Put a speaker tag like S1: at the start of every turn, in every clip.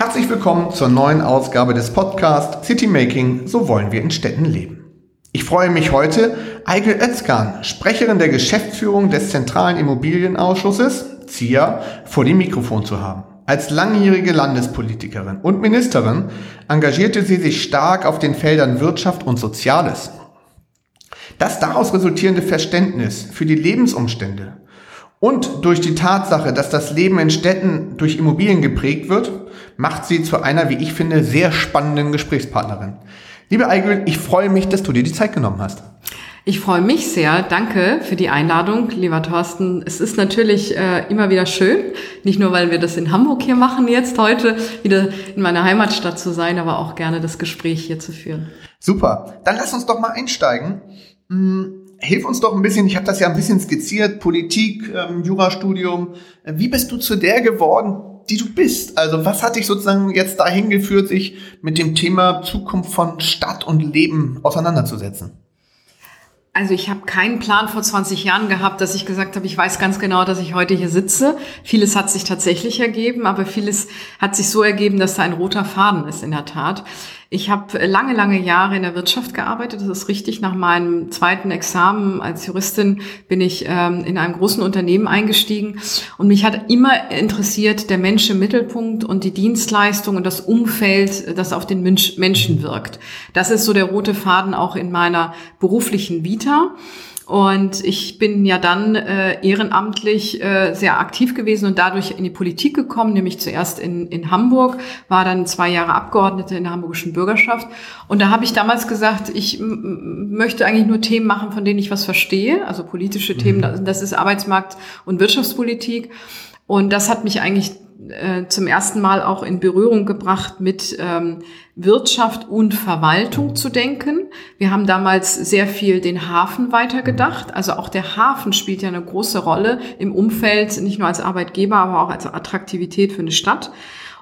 S1: Herzlich willkommen zur neuen Ausgabe des Podcasts City Making, so wollen wir in Städten leben. Ich freue mich heute, Eigel Özkan, Sprecherin der Geschäftsführung des Zentralen Immobilienausschusses, ZIA, vor dem Mikrofon zu haben. Als langjährige Landespolitikerin und Ministerin engagierte sie sich stark auf den Feldern Wirtschaft und Soziales. Das daraus resultierende Verständnis für die Lebensumstände und durch die Tatsache, dass das Leben in Städten durch Immobilien geprägt wird, macht sie zu einer, wie ich finde, sehr spannenden Gesprächspartnerin. Liebe Eigel, ich freue mich, dass du dir die Zeit genommen hast.
S2: Ich freue mich sehr. Danke für die Einladung, lieber Thorsten. Es ist natürlich äh, immer wieder schön, nicht nur, weil wir das in Hamburg hier machen, jetzt heute wieder in meiner Heimatstadt zu sein, aber auch gerne das Gespräch hier zu führen.
S1: Super. Dann lass uns doch mal einsteigen. Hm, hilf uns doch ein bisschen, ich habe das ja ein bisschen skizziert, Politik, ähm, Jurastudium. Wie bist du zu der geworden, die du bist. Also was hat dich sozusagen jetzt dahin geführt, sich mit dem Thema Zukunft von Stadt und Leben auseinanderzusetzen?
S2: Also ich habe keinen Plan vor 20 Jahren gehabt, dass ich gesagt habe, ich weiß ganz genau, dass ich heute hier sitze. Vieles hat sich tatsächlich ergeben, aber vieles hat sich so ergeben, dass da ein roter Faden ist in der Tat. Ich habe lange, lange Jahre in der Wirtschaft gearbeitet. Das ist richtig. Nach meinem zweiten Examen als Juristin bin ich ähm, in einem großen Unternehmen eingestiegen. Und mich hat immer interessiert der Mensch im Mittelpunkt und die Dienstleistung und das Umfeld, das auf den Mensch, Menschen wirkt. Das ist so der rote Faden auch in meiner beruflichen Vita. Und ich bin ja dann äh, ehrenamtlich äh, sehr aktiv gewesen und dadurch in die Politik gekommen, nämlich zuerst in, in Hamburg, war dann zwei Jahre Abgeordnete in der hamburgischen Bürgerschaft. Und da habe ich damals gesagt, ich möchte eigentlich nur Themen machen, von denen ich was verstehe, also politische mhm. Themen, das ist Arbeitsmarkt und Wirtschaftspolitik. Und das hat mich eigentlich äh, zum ersten Mal auch in Berührung gebracht mit ähm, Wirtschaft und Verwaltung zu denken. Wir haben damals sehr viel den Hafen weitergedacht. Also auch der Hafen spielt ja eine große Rolle im Umfeld, nicht nur als Arbeitgeber, aber auch als Attraktivität für eine Stadt.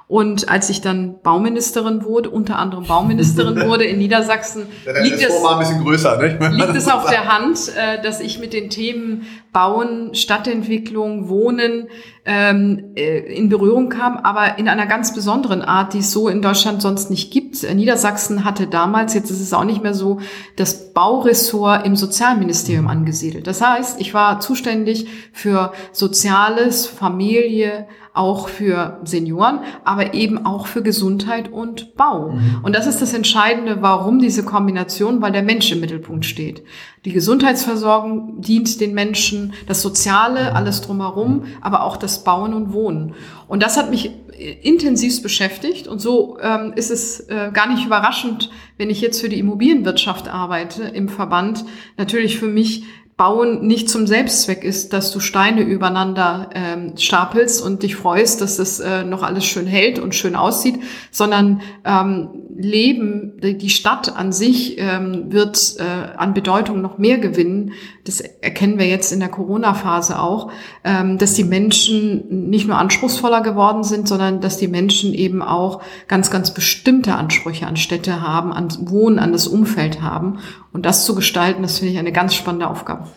S2: Und als ich dann Bauministerin wurde, unter anderem Bauministerin wurde in Niedersachsen,
S1: ja, liegt, es, größer,
S2: ne? liegt es auf der Hand, äh, dass ich mit den Themen Bauen, Stadtentwicklung, Wohnen ähm, äh, in Berührung kam, aber in einer ganz besonderen Art, die es so in Deutschland sonst nicht gibt. Niedersachsen hatte damals, jetzt ist es auch nicht mehr so, das Bauressort im Sozialministerium angesiedelt. Das heißt, ich war zuständig für Soziales, Familie, auch für Senioren, aber eben auch für Gesundheit und Bau. Mhm. Und das ist das Entscheidende, warum diese Kombination, weil der Mensch im Mittelpunkt steht. Die Gesundheitsversorgung dient den Menschen, das Soziale, alles drumherum, aber auch das Bauen und Wohnen. Und das hat mich intensivst beschäftigt und so ähm, ist es äh, gar nicht überraschend, wenn ich jetzt für die Immobilienwirtschaft arbeite im Verband, natürlich für mich Bauen nicht zum Selbstzweck ist, dass du Steine übereinander ähm, stapelst und dich freust, dass das äh, noch alles schön hält und schön aussieht, sondern ähm, Leben, die Stadt an sich ähm, wird äh, an Bedeutung noch mehr gewinnen. Das erkennen wir jetzt in der Corona-Phase auch, ähm, dass die Menschen nicht nur anspruchsvoller geworden sind, sondern dass die Menschen eben auch ganz, ganz bestimmte Ansprüche an Städte haben, an Wohnen, an das Umfeld haben. Und das zu gestalten, das finde ich eine ganz spannende Aufgabe.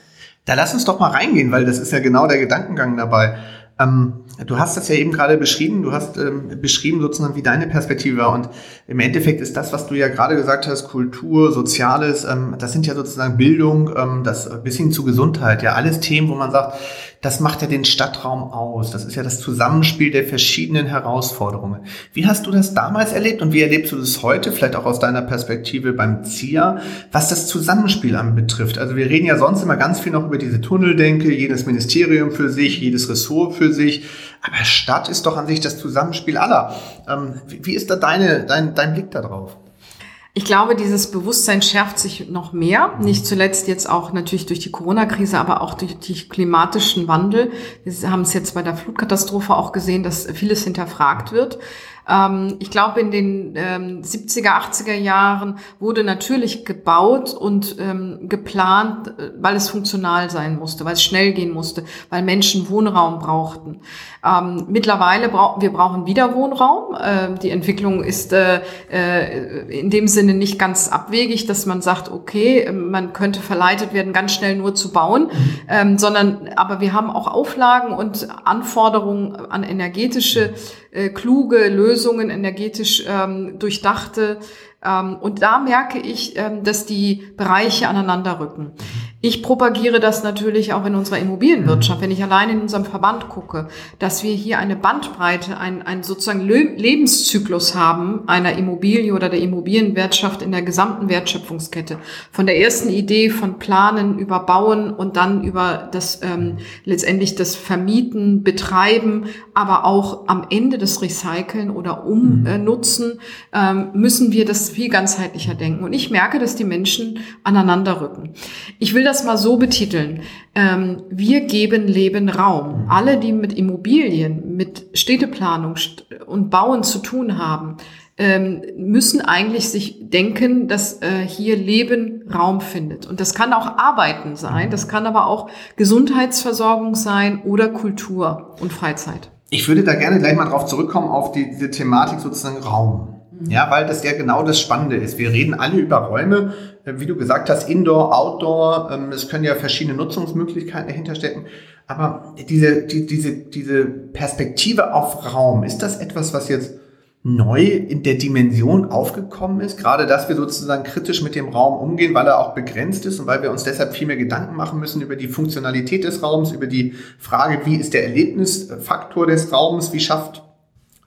S1: Da lass uns doch mal reingehen, weil das ist ja genau der Gedankengang dabei. Ähm, du hast das ja eben gerade beschrieben, du hast ähm, beschrieben sozusagen, wie deine Perspektive war. Und im Endeffekt ist das, was du ja gerade gesagt hast, Kultur, Soziales, ähm, das sind ja sozusagen Bildung, ähm, das bis hin zu Gesundheit, ja alles Themen, wo man sagt, das macht ja den Stadtraum aus. Das ist ja das Zusammenspiel der verschiedenen Herausforderungen. Wie hast du das damals erlebt und wie erlebst du das heute, vielleicht auch aus deiner Perspektive beim ZIA, was das Zusammenspiel anbetrifft? Also wir reden ja sonst immer ganz viel noch über diese Tunneldenke, jedes Ministerium für sich, jedes Ressort für sich. Aber Stadt ist doch an sich das Zusammenspiel aller. Ähm, wie ist da deine, dein, dein Blick darauf?
S2: Ich glaube, dieses Bewusstsein schärft sich noch mehr. Nicht zuletzt jetzt auch natürlich durch die Corona-Krise, aber auch durch den klimatischen Wandel. Wir haben es jetzt bei der Flutkatastrophe auch gesehen, dass vieles hinterfragt wird. Ähm, ich glaube, in den ähm, 70er, 80er Jahren wurde natürlich gebaut und ähm, geplant, äh, weil es funktional sein musste, weil es schnell gehen musste, weil Menschen Wohnraum brauchten. Ähm, mittlerweile brauchen wir brauchen wieder Wohnraum. Ähm, die Entwicklung ist äh, äh, in dem Sinne nicht ganz abwegig, dass man sagt, okay, man könnte verleitet werden, ganz schnell nur zu bauen, ähm, sondern aber wir haben auch Auflagen und Anforderungen an energetische äh, kluge Lösungen, energetisch ähm, durchdachte ähm, und da merke ich, ähm, dass die Bereiche aneinander rücken. Ich propagiere das natürlich auch in unserer Immobilienwirtschaft, wenn ich allein in unserem Verband gucke, dass wir hier eine Bandbreite, einen, einen sozusagen Lebenszyklus haben einer Immobilie oder der Immobilienwirtschaft in der gesamten Wertschöpfungskette. Von der ersten Idee von Planen über Bauen und dann über das ähm, letztendlich das Vermieten, Betreiben, aber auch am Ende des Recyceln oder Umnutzen ähm, müssen wir das viel ganzheitlicher denken. Und ich merke, dass die Menschen aneinander rücken. Ich will das mal so betiteln. Ähm, wir geben Leben Raum. Alle, die mit Immobilien, mit Städteplanung und Bauen zu tun haben, ähm, müssen eigentlich sich denken, dass äh, hier Leben Raum findet. Und das kann auch Arbeiten sein, das kann aber auch Gesundheitsversorgung sein oder Kultur und Freizeit.
S1: Ich würde da gerne gleich mal drauf zurückkommen, auf die, diese Thematik sozusagen Raum. Ja, weil das ja genau das Spannende ist. Wir reden alle über Räume, äh, wie du gesagt hast, Indoor, Outdoor. Ähm, es können ja verschiedene Nutzungsmöglichkeiten dahinter stecken. Aber diese, die, diese, diese Perspektive auf Raum, ist das etwas, was jetzt neu in der Dimension aufgekommen ist? Gerade, dass wir sozusagen kritisch mit dem Raum umgehen, weil er auch begrenzt ist und weil wir uns deshalb viel mehr Gedanken machen müssen über die Funktionalität des Raums, über die Frage, wie ist der Erlebnisfaktor des Raums, wie schafft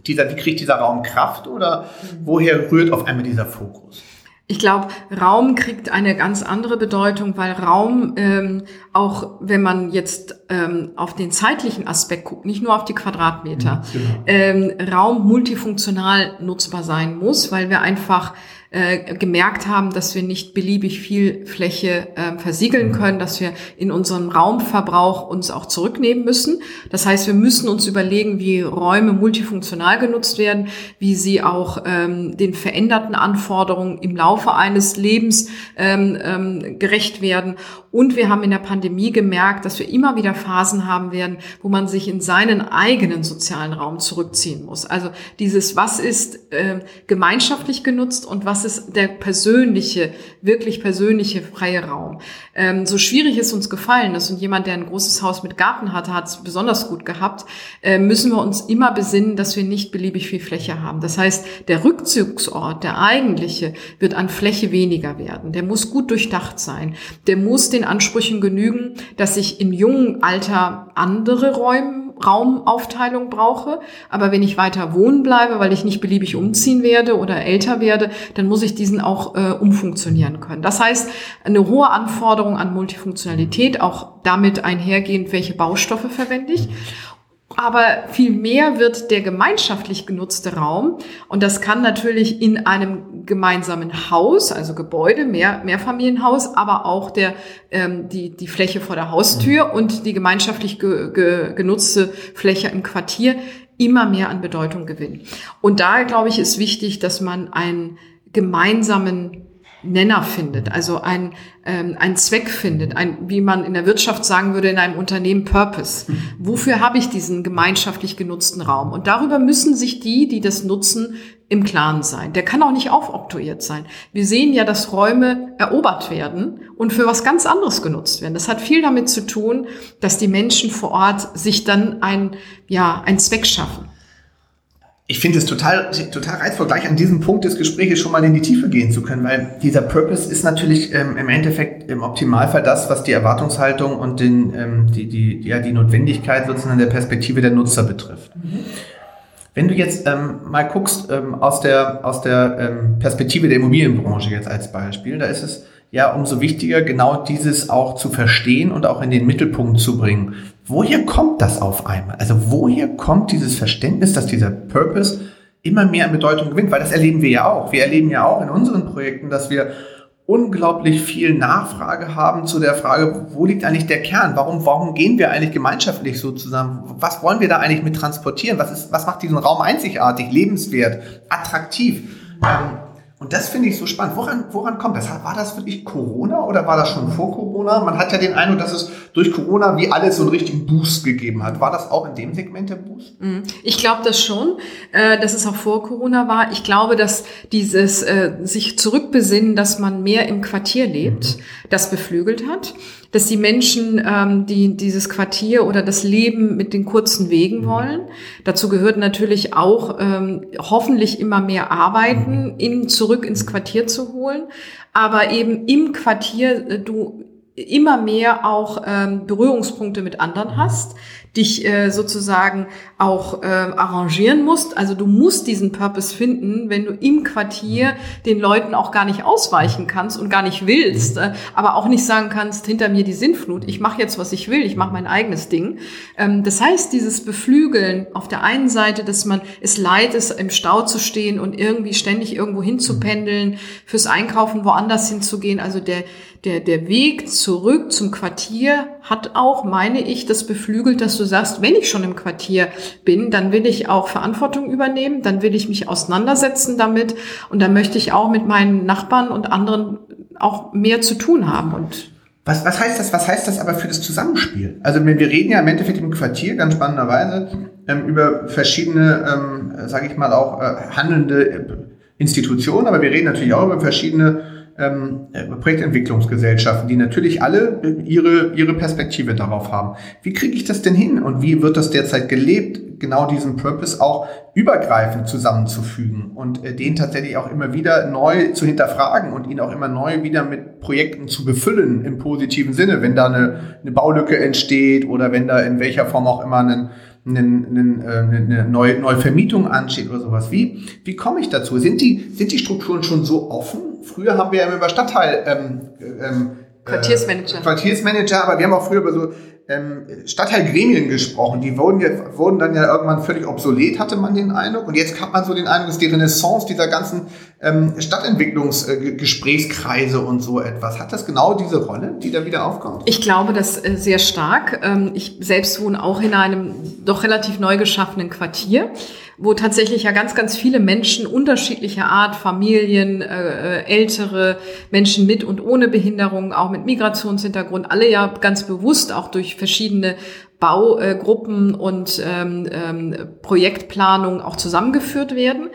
S1: dieser, wie kriegt dieser Raum Kraft oder woher rührt auf einmal dieser Fokus?
S2: Ich glaube, Raum kriegt eine ganz andere Bedeutung, weil Raum ähm, auch, wenn man jetzt ähm, auf den zeitlichen Aspekt guckt, nicht nur auf die Quadratmeter, mhm, genau. ähm, Raum multifunktional nutzbar sein muss, weil wir einfach äh, gemerkt haben, dass wir nicht beliebig viel Fläche äh, versiegeln mhm. können, dass wir in unserem Raumverbrauch uns auch zurücknehmen müssen. Das heißt, wir müssen uns überlegen, wie Räume multifunktional genutzt werden, wie sie auch ähm, den veränderten Anforderungen im Laufe eines Lebens ähm, ähm, gerecht werden. Und wir haben in der Pandemie gemerkt, dass wir immer wieder Phasen haben werden, wo man sich in seinen eigenen sozialen Raum zurückziehen muss. Also dieses, was ist äh, gemeinschaftlich genutzt und was ist der persönliche, wirklich persönliche freie Raum. Ähm, so schwierig es uns gefallen ist und jemand, der ein großes Haus mit Garten hatte, hat es besonders gut gehabt, äh, müssen wir uns immer besinnen, dass wir nicht beliebig viel Fläche haben. Das heißt, der Rückzugsort, der eigentliche, wird an Fläche weniger werden. Der muss gut durchdacht sein. Der muss den Ansprüchen genügen, dass ich im jungen Alter andere Räume, Raumaufteilung brauche. Aber wenn ich weiter wohnen bleibe, weil ich nicht beliebig umziehen werde oder älter werde, dann muss ich diesen auch äh, umfunktionieren können. Das heißt, eine hohe Anforderung an Multifunktionalität, auch damit einhergehend, welche Baustoffe verwende ich. Aber viel mehr wird der gemeinschaftlich genutzte Raum und das kann natürlich in einem gemeinsamen Haus, also Gebäude, mehr, Mehrfamilienhaus, aber auch der, ähm, die, die Fläche vor der Haustür mhm. und die gemeinschaftlich ge, ge, genutzte Fläche im Quartier immer mehr an Bedeutung gewinnen. Und da, glaube ich, ist wichtig, dass man einen gemeinsamen Nenner findet, also ein, ähm, ein Zweck findet, ein, wie man in der Wirtschaft sagen würde, in einem Unternehmen Purpose. Wofür habe ich diesen gemeinschaftlich genutzten Raum? Und darüber müssen sich die, die das nutzen, im Klaren sein. Der kann auch nicht aufoktroyiert sein. Wir sehen ja, dass Räume erobert werden und für was ganz anderes genutzt werden. Das hat viel damit zu tun, dass die Menschen vor Ort sich dann ein, ja, ein Zweck schaffen
S1: ich finde es total, total reizvoll, gleich an diesem Punkt des Gesprächs schon mal in die Tiefe gehen zu können, weil dieser Purpose ist natürlich ähm, im Endeffekt im Optimalfall das, was die Erwartungshaltung und den, ähm, die, die, ja, die Notwendigkeit sozusagen der Perspektive der Nutzer betrifft. Mhm. Wenn du jetzt ähm, mal guckst ähm, aus der, aus der ähm, Perspektive der Immobilienbranche jetzt als Beispiel, da ist es ja umso wichtiger, genau dieses auch zu verstehen und auch in den Mittelpunkt zu bringen. Woher kommt das auf einmal? Also woher kommt dieses Verständnis, dass dieser Purpose immer mehr an Bedeutung gewinnt? Weil das erleben wir ja auch. Wir erleben ja auch in unseren Projekten, dass wir unglaublich viel Nachfrage haben zu der Frage, wo liegt eigentlich der Kern? Warum, warum gehen wir eigentlich gemeinschaftlich so zusammen? Was wollen wir da eigentlich mit transportieren? Was, ist, was macht diesen Raum einzigartig, lebenswert, attraktiv? Ähm, und das finde ich so spannend. Woran, woran kommt das? War das wirklich Corona oder war das schon vor Corona? Man hat ja den Eindruck, dass es durch Corona wie alles so einen richtigen Boost gegeben hat. War das auch in dem Segment der Boost?
S2: Mhm. Ich glaube das schon, äh, dass es auch vor Corona war. Ich glaube, dass dieses äh, sich zurückbesinnen, dass man mehr im Quartier lebt, mhm. das beflügelt hat dass die Menschen, ähm, die dieses Quartier oder das Leben mit den kurzen Wegen mhm. wollen. Dazu gehört natürlich auch ähm, hoffentlich immer mehr Arbeiten, in, zurück ins Quartier zu holen. Aber eben im Quartier äh, du immer mehr auch ähm, Berührungspunkte mit anderen hast dich äh, sozusagen auch äh, arrangieren musst. Also du musst diesen Purpose finden, wenn du im Quartier den Leuten auch gar nicht ausweichen kannst und gar nicht willst, äh, aber auch nicht sagen kannst, hinter mir die Sinnflut, ich mache jetzt, was ich will, ich mache mein eigenes Ding. Ähm, das heißt, dieses Beflügeln auf der einen Seite, dass man es leid ist, im Stau zu stehen und irgendwie ständig irgendwo hinzupendeln, fürs Einkaufen woanders hinzugehen, also der der, der Weg zurück zum Quartier hat auch, meine ich, das beflügelt, dass du sagst, wenn ich schon im Quartier bin, dann will ich auch Verantwortung übernehmen, dann will ich mich auseinandersetzen damit und dann möchte ich auch mit meinen Nachbarn und anderen auch mehr zu tun haben und
S1: was, was heißt das? Was heißt das aber für das Zusammenspiel? Also wir reden ja im Endeffekt im Quartier ganz spannenderweise ähm, über verschiedene, ähm, sage ich mal auch äh, handelnde äh, Institutionen, aber wir reden natürlich auch über verschiedene ähm, Projektentwicklungsgesellschaften, die natürlich alle ihre, ihre Perspektive darauf haben. Wie kriege ich das denn hin und wie wird das derzeit gelebt, genau diesen Purpose auch übergreifend zusammenzufügen und äh, den tatsächlich auch immer wieder neu zu hinterfragen und ihn auch immer neu wieder mit Projekten zu befüllen im positiven Sinne, wenn da eine, eine Baulücke entsteht oder wenn da in welcher Form auch immer ein eine, eine, äh, eine neue, neue Vermietung ansteht oder sowas. Wie, wie komme ich dazu? Sind die, sind die Strukturen schon so offen, Früher haben wir ja immer über Stadtteil ähm,
S2: ähm, Quartiersmanager.
S1: Äh, Quartiersmanager, aber wir haben auch früher über so ähm, Stadtteilgremien gesprochen. Die wurden, ja, wurden dann ja irgendwann völlig obsolet, hatte man den Eindruck. Und jetzt hat man so den Eindruck, dass die Renaissance dieser ganzen ähm, Stadtentwicklungsgesprächskreise und so etwas. Hat das genau diese Rolle, die da wieder aufkommt?
S2: Ich glaube das äh, sehr stark. Ähm, ich selbst wohne auch in einem doch relativ neu geschaffenen Quartier wo tatsächlich ja ganz, ganz viele Menschen unterschiedlicher Art, Familien, äh, äh, ältere Menschen mit und ohne Behinderung, auch mit Migrationshintergrund, alle ja ganz bewusst auch durch verschiedene Baugruppen und ähm, ähm, Projektplanung auch zusammengeführt werden.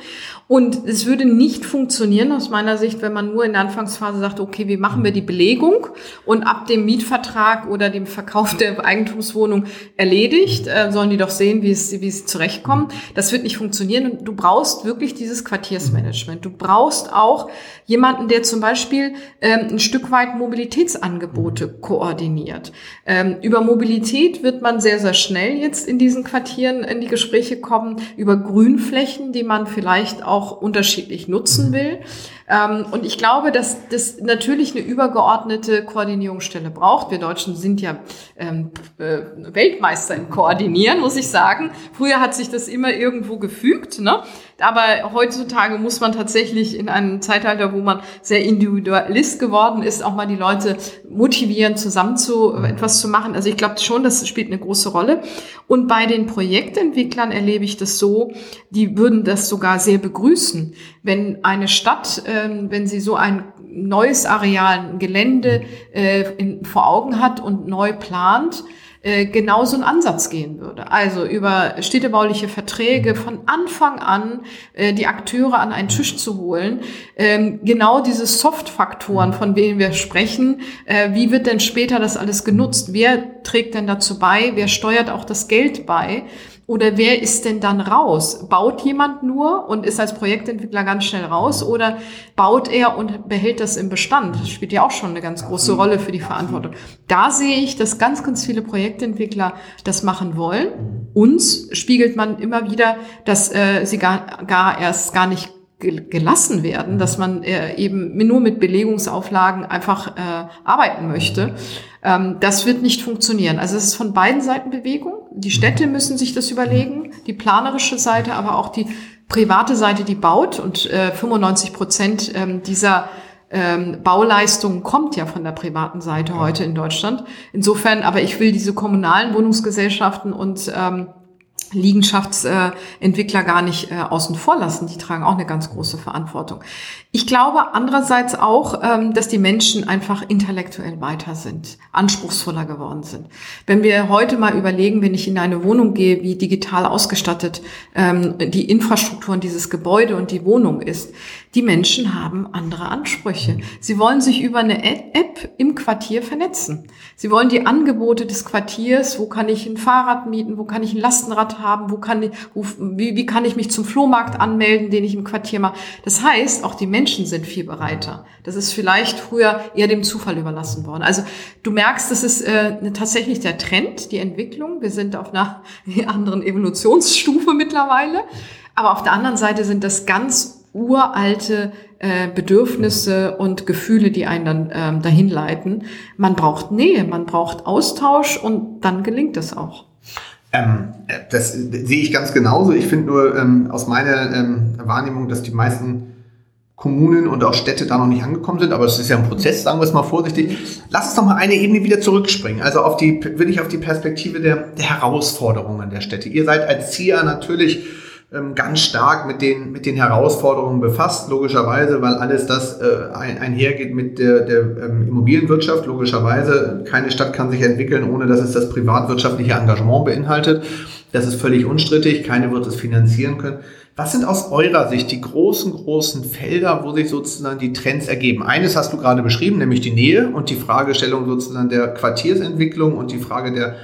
S2: Und es würde nicht funktionieren aus meiner Sicht, wenn man nur in der Anfangsphase sagt, okay, wie machen wir die Belegung und ab dem Mietvertrag oder dem Verkauf der Eigentumswohnung erledigt, äh, sollen die doch sehen, wie es, wie sie zurechtkommen. Das wird nicht funktionieren und du brauchst wirklich dieses Quartiersmanagement. Du brauchst auch jemanden, der zum Beispiel ähm, ein Stück weit Mobilitätsangebote koordiniert. Ähm, über Mobilität wird man sehr, sehr schnell jetzt in diesen Quartieren in die Gespräche kommen, über Grünflächen, die man vielleicht auch auch unterschiedlich nutzen will. Ähm, und ich glaube, dass das natürlich eine übergeordnete Koordinierungsstelle braucht. Wir Deutschen sind ja ähm, äh, Weltmeister im Koordinieren, muss ich sagen. Früher hat sich das immer irgendwo gefügt. Ne? Aber heutzutage muss man tatsächlich in einem Zeitalter, wo man sehr individualist geworden ist, auch mal die Leute motivieren, zusammen zu etwas zu machen. Also ich glaube schon, das spielt eine große Rolle. Und bei den Projektentwicklern erlebe ich das so, die würden das sogar sehr begrüßen, wenn eine Stadt, äh, wenn sie so ein neues Areal, ein Gelände äh, vor Augen hat und neu plant, äh, genauso einen Ansatz gehen würde. Also über städtebauliche Verträge von Anfang an äh, die Akteure an einen Tisch zu holen. Ähm, genau diese Soft-Faktoren, von denen wir sprechen. Äh, wie wird denn später das alles genutzt? Wer trägt denn dazu bei? Wer steuert auch das Geld bei? Oder wer ist denn dann raus? Baut jemand nur und ist als Projektentwickler ganz schnell raus oder baut er und behält das im Bestand? Das spielt ja auch schon eine ganz große Rolle für die Verantwortung. Da sehe ich, dass ganz, ganz viele Projektentwickler das machen wollen. Uns spiegelt man immer wieder, dass äh, sie gar, gar erst gar nicht gelassen werden, dass man äh, eben nur mit Belegungsauflagen einfach äh, arbeiten möchte. Ähm, das wird nicht funktionieren. Also es ist von beiden Seiten Bewegung. Die Städte müssen sich das überlegen, die planerische Seite, aber auch die private Seite, die baut. Und äh, 95 Prozent ähm, dieser ähm, Bauleistung kommt ja von der privaten Seite ja. heute in Deutschland. Insofern, aber ich will diese kommunalen Wohnungsgesellschaften und ähm, Liegenschaftsentwickler gar nicht äh, außen vor lassen. Die tragen auch eine ganz große Verantwortung. Ich glaube andererseits auch, ähm, dass die Menschen einfach intellektuell weiter sind, anspruchsvoller geworden sind. Wenn wir heute mal überlegen, wenn ich in eine Wohnung gehe, wie digital ausgestattet ähm, die Infrastruktur in dieses Gebäude und die Wohnung ist, die Menschen haben andere Ansprüche. Sie wollen sich über eine App im Quartier vernetzen. Sie wollen die Angebote des Quartiers, wo kann ich ein Fahrrad mieten, wo kann ich ein Lastenrad haben, wo kann ich, wo, wie, wie kann ich mich zum Flohmarkt anmelden, den ich im Quartier mache. Das heißt, auch die Menschen sind viel bereiter. Das ist vielleicht früher eher dem Zufall überlassen worden. Also du merkst, das ist äh, tatsächlich der Trend, die Entwicklung. Wir sind auf einer anderen Evolutionsstufe mittlerweile. Aber auf der anderen Seite sind das ganz uralte äh, Bedürfnisse und Gefühle, die einen dann ähm, dahin leiten. Man braucht Nähe, man braucht Austausch und dann gelingt es auch.
S1: Ähm, das sehe ich ganz genauso. Ich finde nur ähm, aus meiner ähm, Wahrnehmung, dass die meisten Kommunen und auch Städte da noch nicht angekommen sind, aber es ist ja ein Prozess, sagen wir es mal vorsichtig. Lass uns doch mal eine Ebene wieder zurückspringen. Also auf die, will ich auf die Perspektive der, der Herausforderungen der Städte. Ihr seid als ZIA natürlich ähm, ganz stark mit den, mit den Herausforderungen befasst, logischerweise, weil alles das äh, ein, einhergeht mit der, der ähm, Immobilienwirtschaft, logischerweise. Keine Stadt kann sich entwickeln, ohne dass es das privatwirtschaftliche Engagement beinhaltet. Das ist völlig unstrittig, keine wird es finanzieren können. Was sind aus eurer Sicht die großen, großen Felder, wo sich sozusagen die Trends ergeben? Eines hast du gerade beschrieben, nämlich die Nähe und die Fragestellung sozusagen der Quartiersentwicklung und die Frage der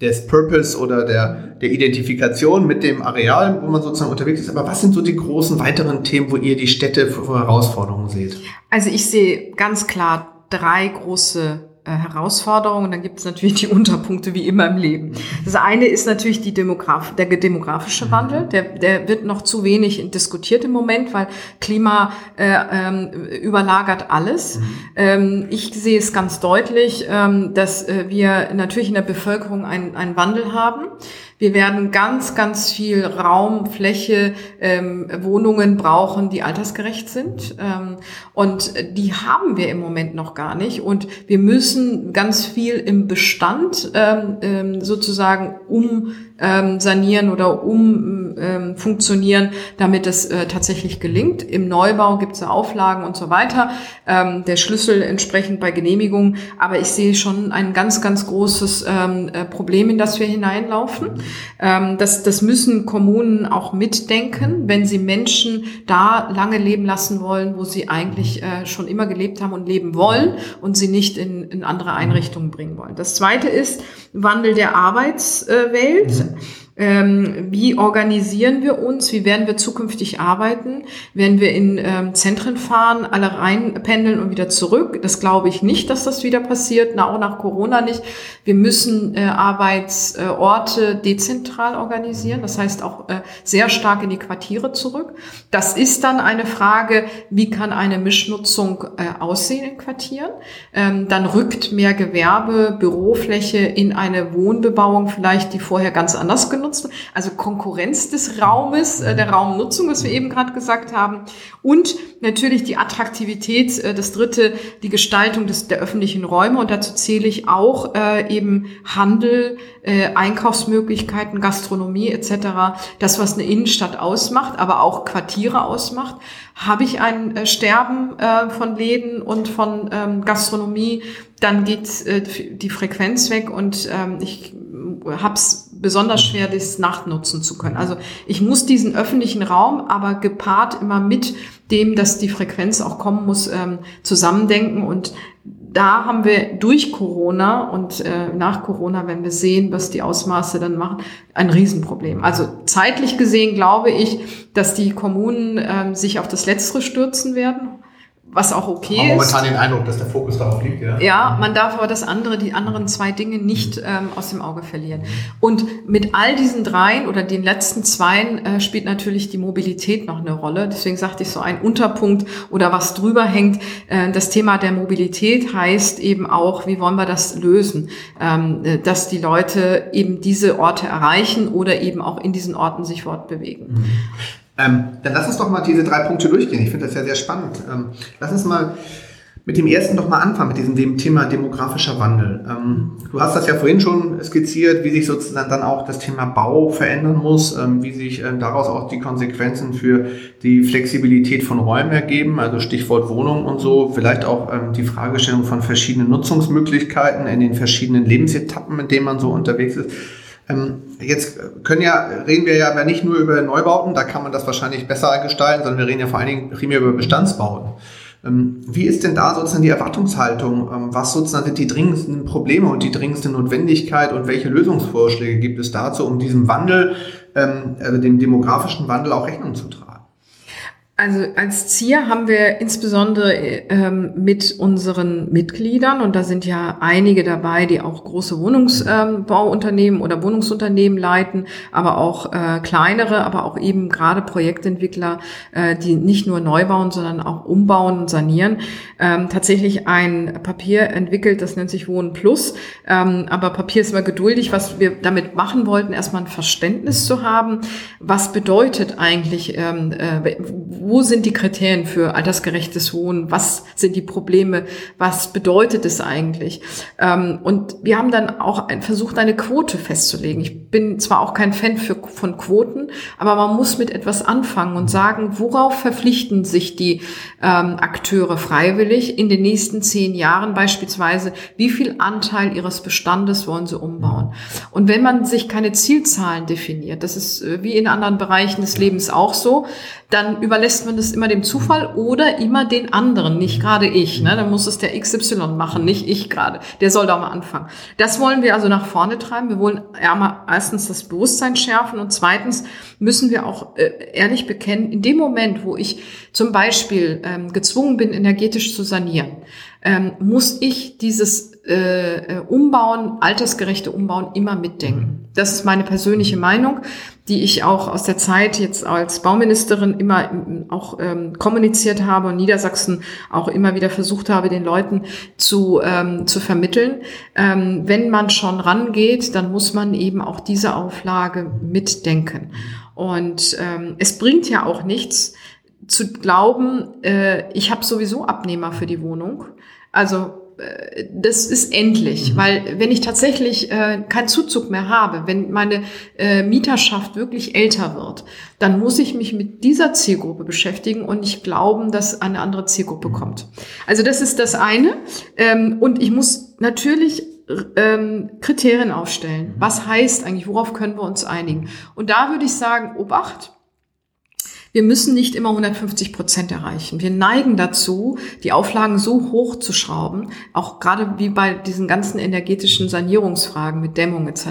S1: des Purpose oder der, der Identifikation mit dem Areal, wo man sozusagen unterwegs ist. Aber was sind so die großen weiteren Themen, wo ihr die Städte vor Herausforderungen seht?
S2: Also ich sehe ganz klar drei große äh, Herausforderungen. Dann gibt es natürlich die Unterpunkte wie immer im Leben. Das eine ist natürlich die Demograf der demografische mhm. Wandel. Der, der wird noch zu wenig diskutiert im Moment, weil Klima äh, ähm, überlagert alles. Mhm. Ähm, ich sehe es ganz deutlich, ähm, dass äh, wir natürlich in der Bevölkerung einen, einen Wandel haben. Wir werden ganz, ganz viel Raum, Fläche, ähm, Wohnungen brauchen, die altersgerecht sind. Ähm, und die haben wir im Moment noch gar nicht. Und wir müssen ganz viel im Bestand ähm, ähm sozusagen um ähm, sanieren oder umfunktionieren, ähm, damit es äh, tatsächlich gelingt. Im Neubau gibt es Auflagen und so weiter. Ähm, der Schlüssel entsprechend bei Genehmigung. Aber ich sehe schon ein ganz, ganz großes ähm, äh, Problem, in das wir hineinlaufen. Ähm, das, das müssen Kommunen auch mitdenken, wenn sie Menschen da lange leben lassen wollen, wo sie eigentlich äh, schon immer gelebt haben und leben wollen und sie nicht in, in andere Einrichtungen bringen wollen. Das Zweite ist Wandel der Arbeitswelt. listen Ähm, wie organisieren wir uns? Wie werden wir zukünftig arbeiten? Werden wir in ähm, Zentren fahren, alle reinpendeln und wieder zurück? Das glaube ich nicht, dass das wieder passiert, na, auch nach Corona nicht. Wir müssen äh, Arbeitsorte dezentral organisieren, das heißt auch äh, sehr stark in die Quartiere zurück. Das ist dann eine Frage, wie kann eine Mischnutzung äh, aussehen in Quartieren? Ähm, dann rückt mehr Gewerbe, Bürofläche in eine Wohnbebauung vielleicht, die vorher ganz anders genutzt genutzt Also Konkurrenz des Raumes, äh, der Raumnutzung, was wir eben gerade gesagt haben. Und natürlich die Attraktivität, äh, das dritte, die Gestaltung des, der öffentlichen Räume. Und dazu zähle ich auch äh, eben Handel, äh, Einkaufsmöglichkeiten, Gastronomie etc. Das, was eine Innenstadt ausmacht, aber auch Quartiere ausmacht. Habe ich ein äh, Sterben äh, von Läden und von ähm, Gastronomie, dann geht die Frequenz weg und ähm, ich habe es besonders schwer, das nachnutzen zu können. Also ich muss diesen öffentlichen Raum, aber gepaart immer mit dem, dass die Frequenz auch kommen muss, ähm, zusammendenken. Und da haben wir durch Corona und äh, nach Corona, wenn wir sehen, was die Ausmaße dann machen, ein Riesenproblem. Also zeitlich gesehen glaube ich, dass die Kommunen ähm, sich auf das Letztere stürzen werden was auch okay ist.
S1: Momentan den Eindruck, dass der Fokus darauf liegt, ja.
S2: Ja, man darf aber das andere, die anderen zwei Dinge nicht ähm, aus dem Auge verlieren. Und mit all diesen dreien oder den letzten zweien äh, spielt natürlich die Mobilität noch eine Rolle. Deswegen sagte ich so ein Unterpunkt oder was drüber hängt. Äh, das Thema der Mobilität heißt eben auch, wie wollen wir das lösen, ähm, äh, dass die Leute eben diese Orte erreichen oder eben auch in diesen Orten sich fortbewegen.
S1: Mhm. Ähm, dann lass uns doch mal diese drei Punkte durchgehen. Ich finde das ja sehr spannend. Ähm, lass uns mal mit dem ersten doch mal anfangen, mit diesem dem Thema demografischer Wandel. Ähm, du hast das ja vorhin schon skizziert, wie sich sozusagen dann auch das Thema Bau verändern muss, ähm, wie sich ähm, daraus auch die Konsequenzen für die Flexibilität von Räumen ergeben, also Stichwort Wohnung und so, vielleicht auch ähm, die Fragestellung von verschiedenen Nutzungsmöglichkeiten in den verschiedenen Lebensetappen, in denen man so unterwegs ist. Ähm, jetzt können ja, reden wir ja nicht nur über Neubauten, da kann man das wahrscheinlich besser gestalten, sondern wir reden ja vor allen Dingen primär über Bestandsbauten. Ähm, wie ist denn da sozusagen die Erwartungshaltung? Ähm, was sozusagen sind die dringendsten Probleme und die dringendste Notwendigkeit und welche Lösungsvorschläge gibt es dazu, um diesem Wandel, also dem demografischen Wandel auch Rechnung zu tragen?
S2: Also als Ziel haben wir insbesondere ähm, mit unseren Mitgliedern, und da sind ja einige dabei, die auch große Wohnungsbauunternehmen ähm, oder Wohnungsunternehmen leiten, aber auch äh, kleinere, aber auch eben gerade Projektentwickler, äh, die nicht nur neu bauen, sondern auch umbauen und sanieren, ähm, tatsächlich ein Papier entwickelt, das nennt sich Wohnen Plus. Ähm, aber Papier ist immer geduldig. Was wir damit machen wollten, erstmal ein Verständnis zu haben, was bedeutet eigentlich, ähm, äh, wo sind die Kriterien für altersgerechtes Wohnen? Was sind die Probleme? Was bedeutet es eigentlich? Ähm, und wir haben dann auch versucht, eine Quote festzulegen. Ich bin zwar auch kein Fan für, von Quoten, aber man muss mit etwas anfangen und sagen, worauf verpflichten sich die ähm, Akteure freiwillig in den nächsten zehn Jahren beispielsweise? Wie viel Anteil ihres Bestandes wollen sie umbauen? Und wenn man sich keine Zielzahlen definiert, das ist äh, wie in anderen Bereichen des Lebens auch so, dann überlässt man das immer dem Zufall oder immer den anderen, nicht gerade ich. Ne? Dann muss es der XY machen, nicht ich gerade. Der soll da mal anfangen. Das wollen wir also nach vorne treiben. Wir wollen erstens das Bewusstsein schärfen und zweitens müssen wir auch äh, ehrlich bekennen, in dem Moment, wo ich zum Beispiel ähm, gezwungen bin, energetisch zu sanieren, ähm, muss ich dieses äh, äh Umbauen, altersgerechte Umbauen immer mitdenken. Das ist meine persönliche Meinung die ich auch aus der Zeit jetzt als Bauministerin immer auch ähm, kommuniziert habe und Niedersachsen auch immer wieder versucht habe, den Leuten zu, ähm, zu vermitteln. Ähm, wenn man schon rangeht, dann muss man eben auch diese Auflage mitdenken. Und ähm, es bringt ja auch nichts zu glauben, äh, ich habe sowieso Abnehmer für die Wohnung. Also das ist endlich, mhm. weil wenn ich tatsächlich äh, keinen Zuzug mehr habe, wenn meine äh, Mieterschaft wirklich älter wird, dann muss ich mich mit dieser Zielgruppe beschäftigen und nicht glauben, dass eine andere Zielgruppe mhm. kommt. Also das ist das eine. Ähm, und ich muss natürlich ähm, Kriterien aufstellen. Mhm. Was heißt eigentlich, worauf können wir uns einigen? Und da würde ich sagen, Obacht, wir müssen nicht immer 150 Prozent erreichen. Wir neigen dazu, die Auflagen so hoch zu schrauben, auch gerade wie bei diesen ganzen energetischen Sanierungsfragen mit Dämmung etc.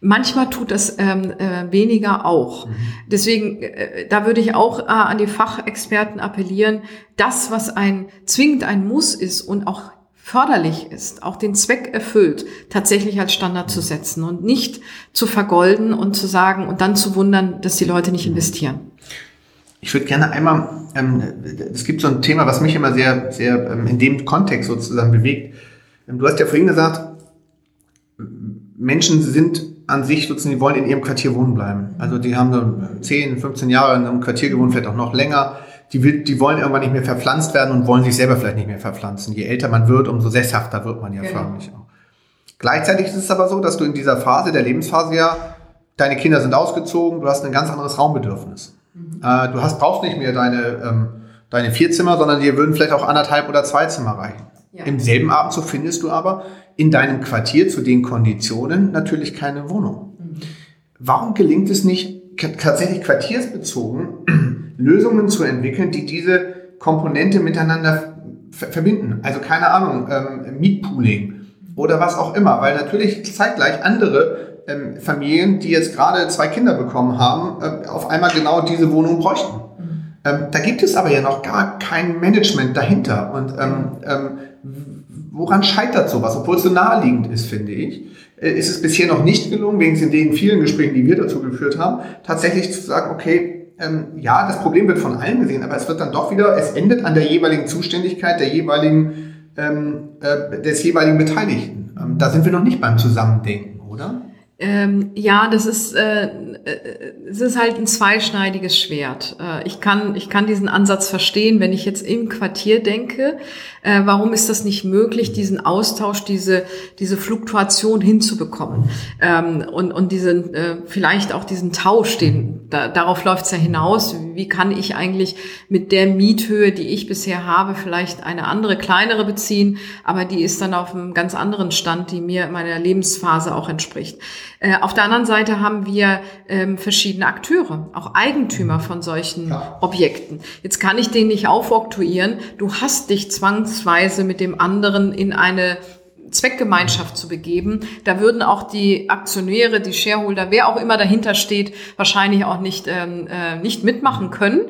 S2: Manchmal tut das ähm, äh, weniger auch. Mhm. Deswegen, äh, da würde ich auch äh, an die Fachexperten appellieren, das, was ein zwingend ein Muss ist und auch förderlich ist, auch den Zweck erfüllt, tatsächlich als Standard zu setzen und nicht zu vergolden und zu sagen und dann zu wundern, dass die Leute nicht investieren.
S1: Ich würde gerne einmal, ähm, es gibt so ein Thema, was mich immer sehr, sehr ähm, in dem Kontext sozusagen bewegt. Ähm, du hast ja vorhin gesagt, Menschen sind an sich sozusagen, die wollen in ihrem Quartier wohnen bleiben. Also die haben so 10, 15 Jahre in einem Quartier gewohnt, vielleicht auch noch länger. Die, will, die wollen irgendwann nicht mehr verpflanzt werden und wollen sich selber vielleicht nicht mehr verpflanzen. Je älter man wird, umso sesshafter wird man ja genau. förmlich auch. Gleichzeitig ist es aber so, dass du in dieser Phase, der Lebensphase ja, deine Kinder sind ausgezogen, du hast ein ganz anderes Raumbedürfnis. Äh, du hast, brauchst nicht mehr deine, ähm, deine vier Zimmer, sondern dir würden vielleicht auch anderthalb oder zwei Zimmer reichen. Ja. Im selben Abendzug findest du aber in deinem Quartier zu den Konditionen natürlich keine Wohnung. Mhm. Warum gelingt es nicht, tatsächlich quartiersbezogen Lösungen zu entwickeln, die diese Komponente miteinander verbinden? Also keine Ahnung, ähm, Mietpooling oder was auch immer, weil natürlich zeitgleich andere ähm, Familien, die jetzt gerade zwei Kinder bekommen haben, äh, auf einmal genau diese Wohnung bräuchten. Mhm. Ähm, da gibt es aber ja noch gar kein Management dahinter. Und ähm, ähm, woran scheitert sowas? Obwohl es so naheliegend ist, finde ich, äh, ist es bisher noch nicht gelungen, wegen in den vielen Gesprächen, die wir dazu geführt haben, tatsächlich zu sagen, okay, ähm, ja, das Problem wird von allen gesehen, aber es wird dann doch wieder, es endet an der jeweiligen Zuständigkeit der jeweiligen, ähm, äh, des jeweiligen Beteiligten. Ähm, da sind wir noch nicht beim Zusammendenken, oder?
S2: Ähm, ja, das ist, äh, äh, es ist halt ein zweischneidiges Schwert. Äh, ich, kann, ich kann diesen Ansatz verstehen, wenn ich jetzt im Quartier denke. Äh, warum ist das nicht möglich, diesen Austausch, diese, diese Fluktuation hinzubekommen? Ähm, und, und diesen, äh, vielleicht auch diesen Tausch, den, da, darauf läuft es ja hinaus. Wie kann ich eigentlich mit der Miethöhe, die ich bisher habe, vielleicht eine andere, kleinere beziehen, aber die ist dann auf einem ganz anderen Stand, die mir meiner Lebensphase auch entspricht. Äh, auf der anderen Seite haben wir ähm, verschiedene Akteure, auch Eigentümer von solchen. Objekten. Jetzt kann ich den nicht aufoktuieren. Du hast dich zwangsweise mit dem anderen in eine Zweckgemeinschaft zu begeben. Da würden auch die Aktionäre, die Shareholder, wer auch immer dahinter steht, wahrscheinlich auch nicht, ähm, äh, nicht mitmachen können.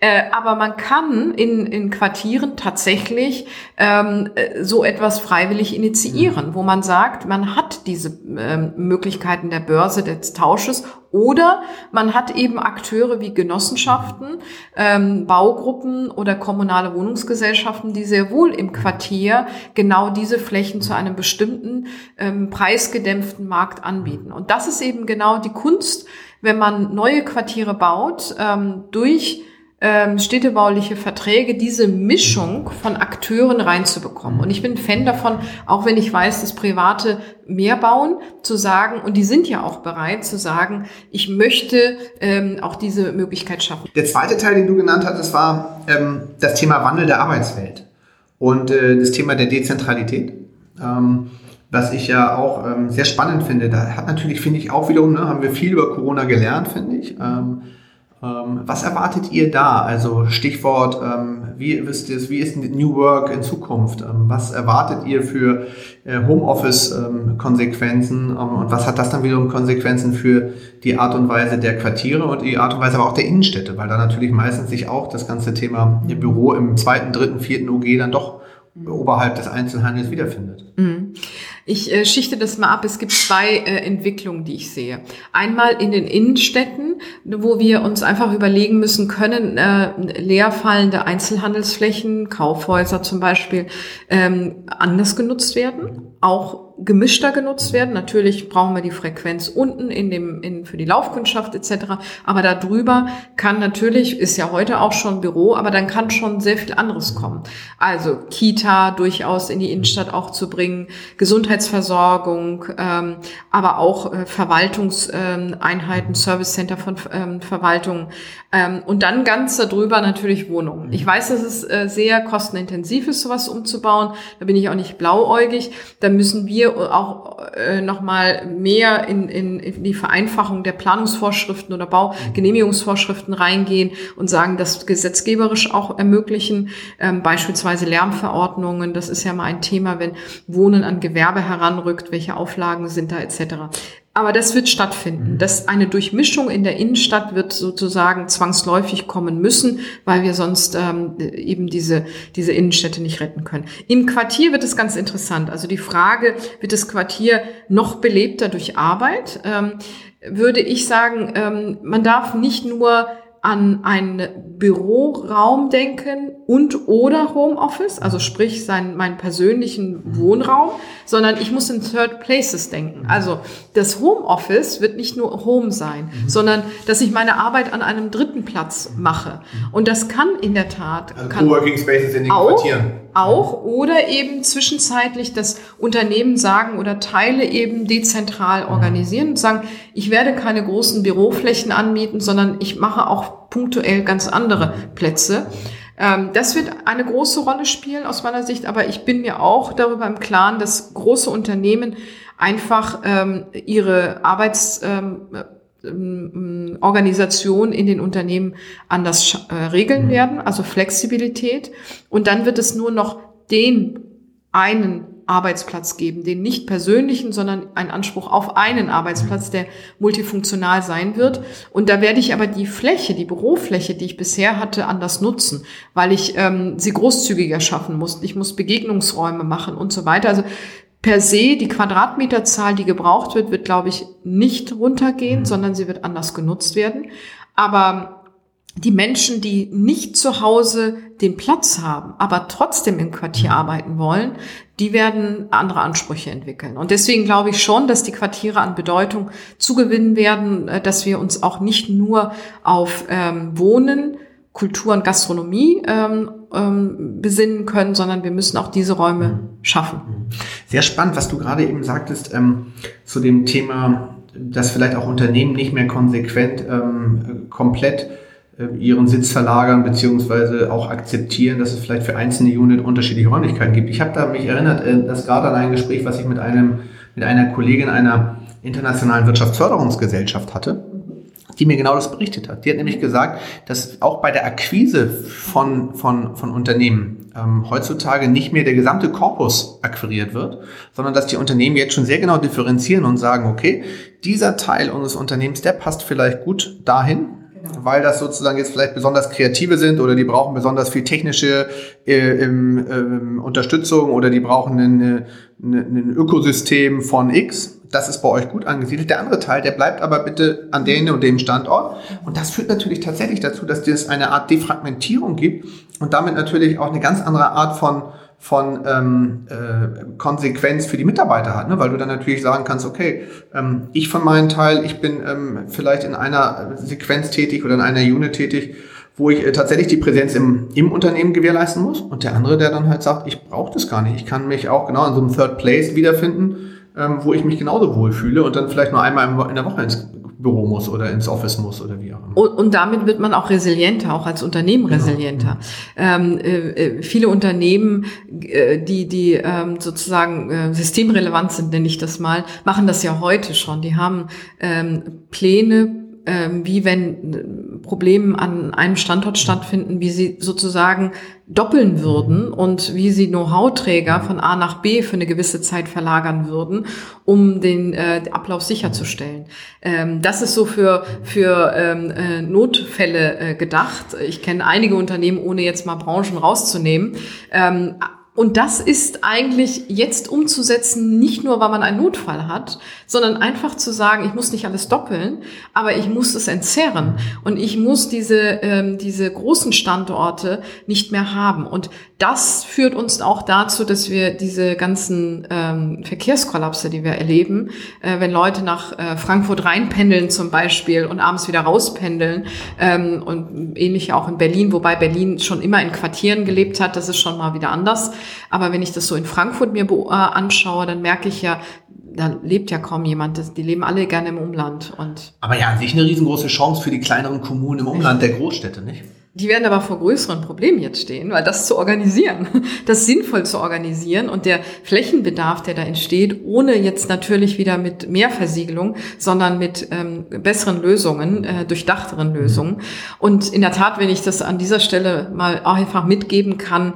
S2: Äh, aber man kann in, in Quartieren tatsächlich ähm, äh, so etwas freiwillig initiieren, wo man sagt, man hat diese ähm, Möglichkeiten der Börse, des Tausches oder man hat eben Akteure wie Genossenschaften, ähm, Baugruppen oder kommunale Wohnungsgesellschaften, die sehr wohl im Quartier genau diese Flächen zu einem bestimmten ähm, preisgedämpften Markt anbieten. Und das ist eben genau die Kunst, wenn man neue Quartiere baut, ähm, durch ähm, städtebauliche Verträge diese Mischung von Akteuren reinzubekommen. Und ich bin Fan davon, auch wenn ich weiß, dass Private mehr bauen, zu sagen, und die sind ja auch bereit zu sagen, ich möchte ähm, auch diese Möglichkeit schaffen.
S1: Der zweite Teil, den du genannt hattest, war ähm, das Thema Wandel der Arbeitswelt und äh, das Thema der Dezentralität. Ähm, was ich ja auch ähm, sehr spannend finde. Da hat natürlich, finde ich, auch wiederum, ne, haben wir viel über Corona gelernt, finde ich. Ähm, was erwartet ihr da? Also Stichwort, ähm, wie, ist das, wie ist New Work in Zukunft? Ähm, was erwartet ihr für äh, Homeoffice-Konsequenzen und was hat das dann wiederum Konsequenzen für die Art und Weise der Quartiere und die Art und Weise aber auch der Innenstädte? Weil da natürlich meistens sich auch das ganze Thema Büro im zweiten, dritten, vierten UG dann doch oberhalb des Einzelhandels wiederfindet.
S2: Mhm. Ich äh, schichte das mal ab. Es gibt zwei äh, Entwicklungen, die ich sehe. Einmal in den Innenstädten, wo wir uns einfach überlegen müssen, können äh, leerfallende Einzelhandelsflächen, Kaufhäuser zum Beispiel, ähm, anders genutzt werden, auch gemischter genutzt werden. Natürlich brauchen wir die Frequenz unten in dem, in, für die Laufkundschaft etc. Aber darüber kann natürlich, ist ja heute auch schon Büro, aber dann kann schon sehr viel anderes kommen. Also Kita durchaus in die Innenstadt auch zu bringen, Gesundheitsversorgung, ähm, aber auch äh, Verwaltungseinheiten, ähm, Service Center von ähm, Verwaltung ähm, und dann ganz darüber natürlich Wohnungen. Ich weiß, dass es äh, sehr kostenintensiv ist, sowas umzubauen. Da bin ich auch nicht blauäugig. Da müssen wir auch äh, nochmal mehr in, in, in die Vereinfachung der Planungsvorschriften oder Baugenehmigungsvorschriften reingehen und sagen, das gesetzgeberisch auch ermöglichen, ähm, beispielsweise Lärmverordnungen. Das ist ja mal ein Thema, wenn Wohnen an Gewerbe heranrückt, welche Auflagen sind da etc. Aber das wird stattfinden. Mhm. Das eine Durchmischung in der Innenstadt wird sozusagen zwangsläufig kommen müssen, weil wir sonst ähm, eben diese, diese Innenstädte nicht retten können. Im Quartier wird es ganz interessant. Also die Frage, wird das Quartier noch belebter durch Arbeit? Ähm, würde ich sagen, ähm, man darf nicht nur an einen Büroraum denken und oder Homeoffice, also sprich sein, meinen persönlichen Wohnraum, sondern ich muss in Third Places denken. Also das Homeoffice wird nicht nur Home sein, mhm. sondern dass ich meine Arbeit an einem dritten Platz mache. Und das kann in der Tat
S1: also Coworking Spaces in den
S2: auch, Quartieren. Auch oder eben zwischenzeitlich das Unternehmen sagen oder Teile eben dezentral organisieren und sagen, ich werde keine großen Büroflächen anmieten, sondern ich mache auch punktuell ganz andere Plätze. Ähm, das wird eine große Rolle spielen aus meiner Sicht, aber ich bin mir auch darüber im Klaren, dass große Unternehmen einfach ähm, ihre Arbeitsorganisation ähm, in den Unternehmen anders äh, regeln werden, also Flexibilität. Und dann wird es nur noch den einen Arbeitsplatz geben, den nicht persönlichen, sondern einen Anspruch auf einen Arbeitsplatz, der multifunktional sein wird. Und da werde ich aber die Fläche, die Bürofläche, die ich bisher hatte, anders nutzen, weil ich ähm, sie großzügiger schaffen muss. Ich muss Begegnungsräume machen und so weiter. Also per se die Quadratmeterzahl, die gebraucht wird, wird, glaube ich, nicht runtergehen, mhm. sondern sie wird anders genutzt werden. Aber die Menschen, die nicht zu Hause den Platz haben, aber trotzdem im Quartier mhm. arbeiten wollen, die werden andere Ansprüche entwickeln. Und deswegen glaube ich schon, dass die Quartiere an Bedeutung zugewinnen werden, äh, dass wir uns auch nicht nur auf ähm, Wohnen, Kultur und Gastronomie ähm, ähm, besinnen können, sondern wir müssen auch diese Räume mhm. schaffen. Mhm.
S1: Sehr spannend, was du gerade eben sagtest ähm, zu dem Thema, dass vielleicht auch Unternehmen nicht mehr konsequent ähm, komplett äh, ihren Sitz verlagern beziehungsweise auch akzeptieren, dass es vielleicht für einzelne Unit unterschiedliche Räumlichkeiten gibt. Ich habe da mich erinnert, äh, dass gerade an ein Gespräch, was ich mit einem mit einer Kollegin einer internationalen Wirtschaftsförderungsgesellschaft hatte, die mir genau das berichtet hat. Die hat nämlich gesagt, dass auch bei der Akquise von, von, von Unternehmen ähm, heutzutage nicht mehr der gesamte Korpus akquiriert wird, sondern dass die Unternehmen jetzt schon sehr genau differenzieren und sagen, okay, dieser Teil unseres Unternehmens, der passt vielleicht gut dahin, Genau. weil das sozusagen jetzt vielleicht besonders kreative sind oder die brauchen besonders viel technische äh, ähm, Unterstützung oder die brauchen ein, ein Ökosystem von X. Das ist bei euch gut angesiedelt. Der andere Teil, der bleibt aber bitte an dem und dem Standort. Und das führt natürlich tatsächlich dazu, dass es eine Art Defragmentierung gibt und damit natürlich auch eine ganz andere Art von von ähm, äh, Konsequenz für die Mitarbeiter hat, ne? weil du dann natürlich sagen kannst, okay, ähm, ich von meinem Teil, ich bin ähm, vielleicht in einer Sequenz tätig oder in einer Unit tätig, wo ich äh, tatsächlich die Präsenz im, im Unternehmen gewährleisten muss und der andere, der dann halt sagt, ich brauche das gar nicht, ich kann mich auch genau in so einem Third Place wiederfinden, ähm, wo ich mich genauso wohlfühle und dann vielleicht nur einmal in der Woche ins Büro muss oder ins Office muss oder wie auch immer.
S2: Und, und damit wird man auch resilienter, auch als Unternehmen genau. resilienter. Ähm, äh, äh, viele Unternehmen, äh, die, die ähm, sozusagen äh, systemrelevant sind, nenne ich das mal, machen das ja heute schon. Die haben ähm, Pläne, ähm, wie wenn äh, Probleme an einem Standort stattfinden, wie sie sozusagen doppeln würden und wie sie Know-how-Träger von A nach B für eine gewisse Zeit verlagern würden, um den äh, Ablauf sicherzustellen. Ähm, das ist so für, für ähm, äh, Notfälle äh, gedacht. Ich kenne einige Unternehmen, ohne jetzt mal Branchen rauszunehmen. Ähm, und das ist eigentlich jetzt umzusetzen, nicht nur, weil man einen Notfall hat, sondern einfach zu sagen, ich muss nicht alles doppeln, aber ich muss es entzerren und ich muss diese, ähm, diese großen Standorte nicht mehr haben. Und das führt uns auch dazu, dass wir diese ganzen ähm, Verkehrskollapse, die wir erleben, äh, wenn Leute nach äh, Frankfurt reinpendeln zum Beispiel und abends wieder rauspendeln ähm, und ähnlich auch in Berlin, wobei Berlin schon immer in Quartieren gelebt hat, das ist schon mal wieder anders. Aber wenn ich das so in Frankfurt mir äh, anschaue, dann merke ich ja, da lebt ja kaum jemand. Die leben alle gerne im Umland. Und
S1: aber ja, an sich eine riesengroße Chance für die kleineren Kommunen im Umland der Großstädte, nicht?
S2: Die werden aber vor größeren Problemen jetzt stehen, weil das zu organisieren, das sinnvoll zu organisieren und der Flächenbedarf, der da entsteht, ohne jetzt natürlich wieder mit mehr Versiegelung, sondern mit ähm, besseren Lösungen, äh, durchdachteren Lösungen. Und in der Tat, wenn ich das an dieser Stelle mal auch einfach mitgeben kann,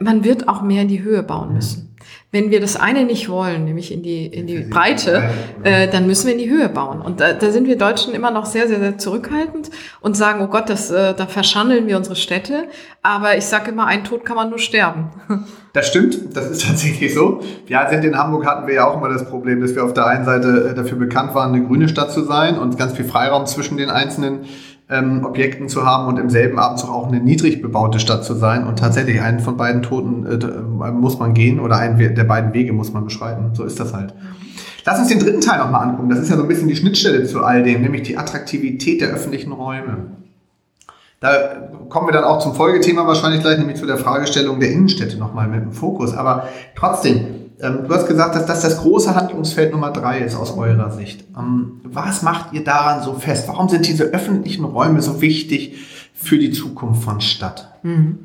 S2: man wird auch mehr in die Höhe bauen müssen. Wenn wir das eine nicht wollen, nämlich in die, in die Breite, äh, dann müssen wir in die Höhe bauen. Und da, da sind wir Deutschen immer noch sehr, sehr, sehr zurückhaltend und sagen, oh Gott, das, äh, da verschandeln wir unsere Städte. Aber ich sage immer, ein Tod kann man nur sterben.
S1: Das stimmt, das ist tatsächlich so. Ja, sind in Hamburg hatten wir ja auch immer das Problem, dass wir auf der einen Seite äh, dafür bekannt waren, eine grüne Stadt zu sein und ganz viel Freiraum zwischen den einzelnen ähm, Objekten zu haben und im selben Abendzug auch eine niedrig bebaute Stadt zu sein. Und tatsächlich einen von beiden Toten äh, äh, muss man gehen oder einen der beiden Wege muss man beschreiten. So ist das halt. Lass uns den dritten Teil nochmal angucken. Das ist ja so ein bisschen die Schnittstelle zu all dem, nämlich die Attraktivität der öffentlichen Räume. Da kommen wir dann auch zum Folgethema wahrscheinlich gleich, nämlich zu der Fragestellung der Innenstädte nochmal mit dem Fokus. Aber trotzdem, du hast gesagt, dass das das große Handlungsfeld Nummer drei ist aus eurer Sicht. Ähm, was macht ihr daran so fest? Warum sind diese öffentlichen Räume so wichtig für die Zukunft von Stadt? Mhm.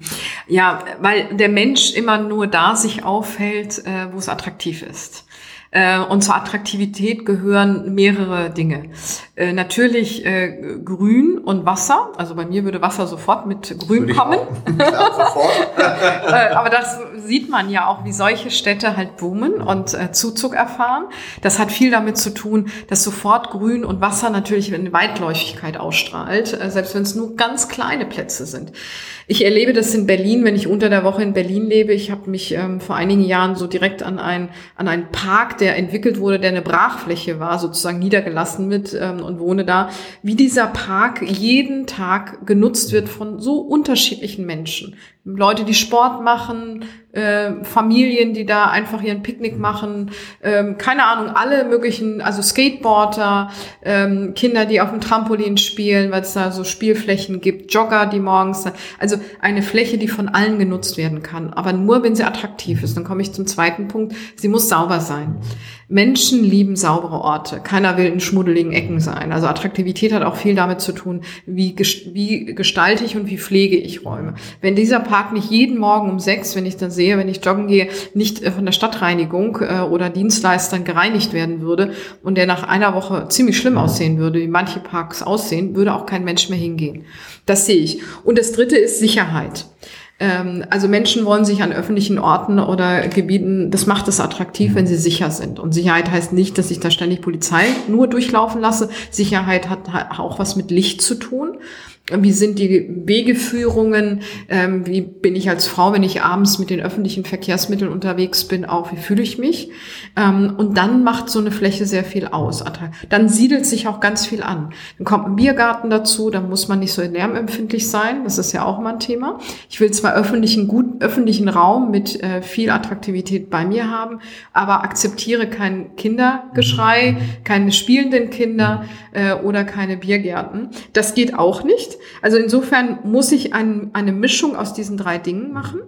S2: Ja, weil der Mensch immer nur da sich aufhält, äh, wo es attraktiv ist. Äh, und zur Attraktivität gehören mehrere Dinge. Äh, natürlich äh, Grün und Wasser. Also bei mir würde Wasser sofort mit Grün kommen. Aber das sieht man ja auch, wie solche Städte halt boomen und Zuzug erfahren. Das hat viel damit zu tun, dass sofort Grün und Wasser natürlich eine Weitläufigkeit ausstrahlt, selbst wenn es nur ganz kleine Plätze sind. Ich erlebe das in Berlin, wenn ich unter der Woche in Berlin lebe. Ich habe mich ähm, vor einigen Jahren so direkt an, ein, an einen Park, der entwickelt wurde, der eine Brachfläche war, sozusagen niedergelassen mit ähm, und wohne da, wie dieser Park jeden Tag genutzt wird von so unterschiedlichen Menschen. Leute, die Sport machen, äh, Familien, die da einfach ihren Picknick machen, ähm, keine Ahnung, alle möglichen, also Skateboarder, ähm, Kinder, die auf dem Trampolin spielen, weil es da so Spielflächen gibt, Jogger, die morgens, also eine Fläche, die von allen genutzt werden kann, aber nur, wenn sie attraktiv ist. Dann komme ich zum zweiten Punkt, sie muss sauber sein. Menschen lieben saubere Orte. Keiner will in schmuddeligen Ecken sein. Also Attraktivität hat auch viel damit zu tun, wie, wie gestalte ich und wie pflege ich Räume. Wenn dieser Park nicht jeden Morgen um sechs, wenn ich dann sehe, wenn ich joggen gehe, nicht äh, von der Stadtreinigung äh, oder Dienstleistern gereinigt werden würde und der nach einer Woche ziemlich schlimm aussehen würde, wie manche Parks aussehen, würde auch kein Mensch mehr hingehen. Das sehe ich. Und das dritte ist Sicherheit. Ähm, also Menschen wollen sich an öffentlichen Orten oder Gebieten, das macht es attraktiv, wenn sie sicher sind. Und Sicherheit heißt nicht, dass ich da ständig Polizei nur durchlaufen lasse. Sicherheit hat auch was mit Licht zu tun wie sind die Wegeführungen, ähm, wie bin ich als Frau, wenn ich abends mit den öffentlichen Verkehrsmitteln unterwegs bin, auch, wie fühle ich mich. Ähm, und dann macht so eine Fläche sehr viel aus. Dann siedelt sich auch ganz viel an. Dann kommt ein Biergarten dazu, dann muss man nicht so lärmempfindlich sein, das ist ja auch mal ein Thema. Ich will zwar öffentlichen, gut, öffentlichen Raum mit äh, viel Attraktivität bei mir haben, aber akzeptiere kein Kindergeschrei, keine spielenden Kinder äh, oder keine Biergärten. Das geht auch nicht. Also insofern muss ich ein, eine Mischung aus diesen drei Dingen machen.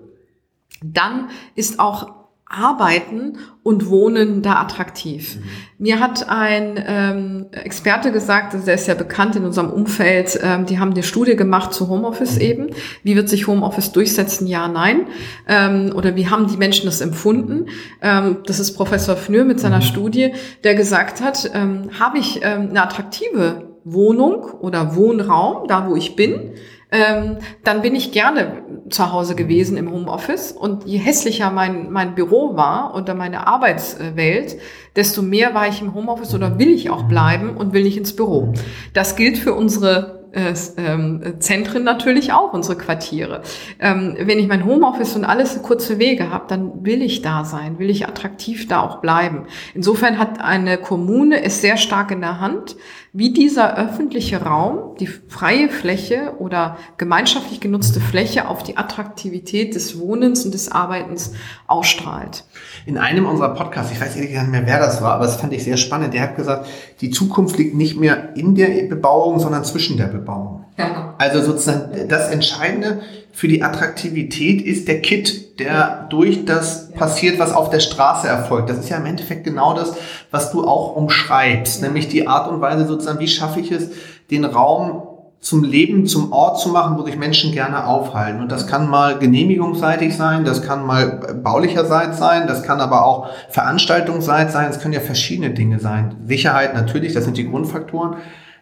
S2: Dann ist auch Arbeiten und Wohnen da attraktiv. Mhm. Mir hat ein ähm, Experte gesagt, also der ist ja bekannt in unserem Umfeld, ähm, die haben eine Studie gemacht zu Homeoffice mhm. eben. Wie wird sich Homeoffice durchsetzen? Ja, nein. Ähm, oder wie haben die Menschen das empfunden? Ähm, das ist Professor Fnür mit seiner mhm. Studie, der gesagt hat, ähm, habe ich ähm, eine attraktive Wohnung oder Wohnraum, da wo ich bin, ähm, dann bin ich gerne zu Hause gewesen im Homeoffice. Und je hässlicher mein, mein Büro war oder meine Arbeitswelt, desto mehr war ich im Homeoffice oder will ich auch bleiben und will nicht ins Büro. Das gilt für unsere äh, ähm, Zentren natürlich auch, unsere Quartiere. Ähm, wenn ich mein Homeoffice und alles kurze Wege habe, dann will ich da sein, will ich attraktiv da auch bleiben. Insofern hat eine Kommune es sehr stark in der Hand, wie dieser öffentliche Raum, die freie Fläche oder gemeinschaftlich genutzte Fläche auf die Attraktivität des Wohnens und des Arbeitens ausstrahlt.
S1: In einem unserer Podcasts, ich weiß ehrlich nicht mehr, wer das war, aber das fand ich sehr spannend, der hat gesagt, die Zukunft liegt nicht mehr in der Bebauung, sondern zwischen der Bebauung. Ja. Also sozusagen das Entscheidende für die Attraktivität ist der Kit, der durch das passiert, was auf der Straße erfolgt. Das ist ja im Endeffekt genau das, was du auch umschreibst, nämlich die Art und Weise sozusagen, wie schaffe ich es, den Raum zum Leben, zum Ort zu machen, wo sich Menschen gerne aufhalten. Und das kann mal genehmigungsseitig sein, das kann mal baulicherseits sein, das kann aber auch veranstaltungsseitig sein, es können ja verschiedene Dinge sein. Sicherheit natürlich, das sind die Grundfaktoren.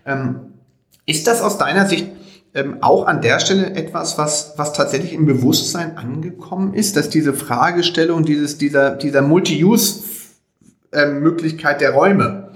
S1: Ähm, ist das aus deiner Sicht ähm, auch an der Stelle etwas, was, was tatsächlich im Bewusstsein angekommen ist, dass diese Fragestellung, dieses, dieser, dieser Multi-Use-Möglichkeit der Räume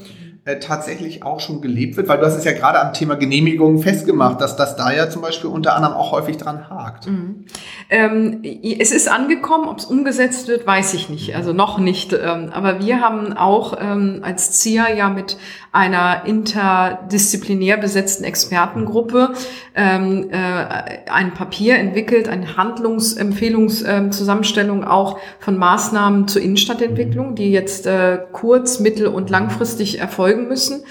S1: äh, tatsächlich auch schon gelebt wird? Weil du hast es ja gerade am Thema Genehmigung festgemacht, dass das da ja zum Beispiel unter anderem auch häufig dran hakt. Mhm.
S2: Ähm, es ist angekommen, ob es umgesetzt wird, weiß ich nicht. Also noch nicht. Ähm, aber wir haben auch ähm, als ZIA ja mit einer interdisziplinär besetzten Expertengruppe ähm, äh, ein Papier entwickelt, eine Handlungsempfehlungszusammenstellung ähm, auch von Maßnahmen zur Innenstadtentwicklung, die jetzt äh, kurz-, mittel- und langfristig erfolgen müssen.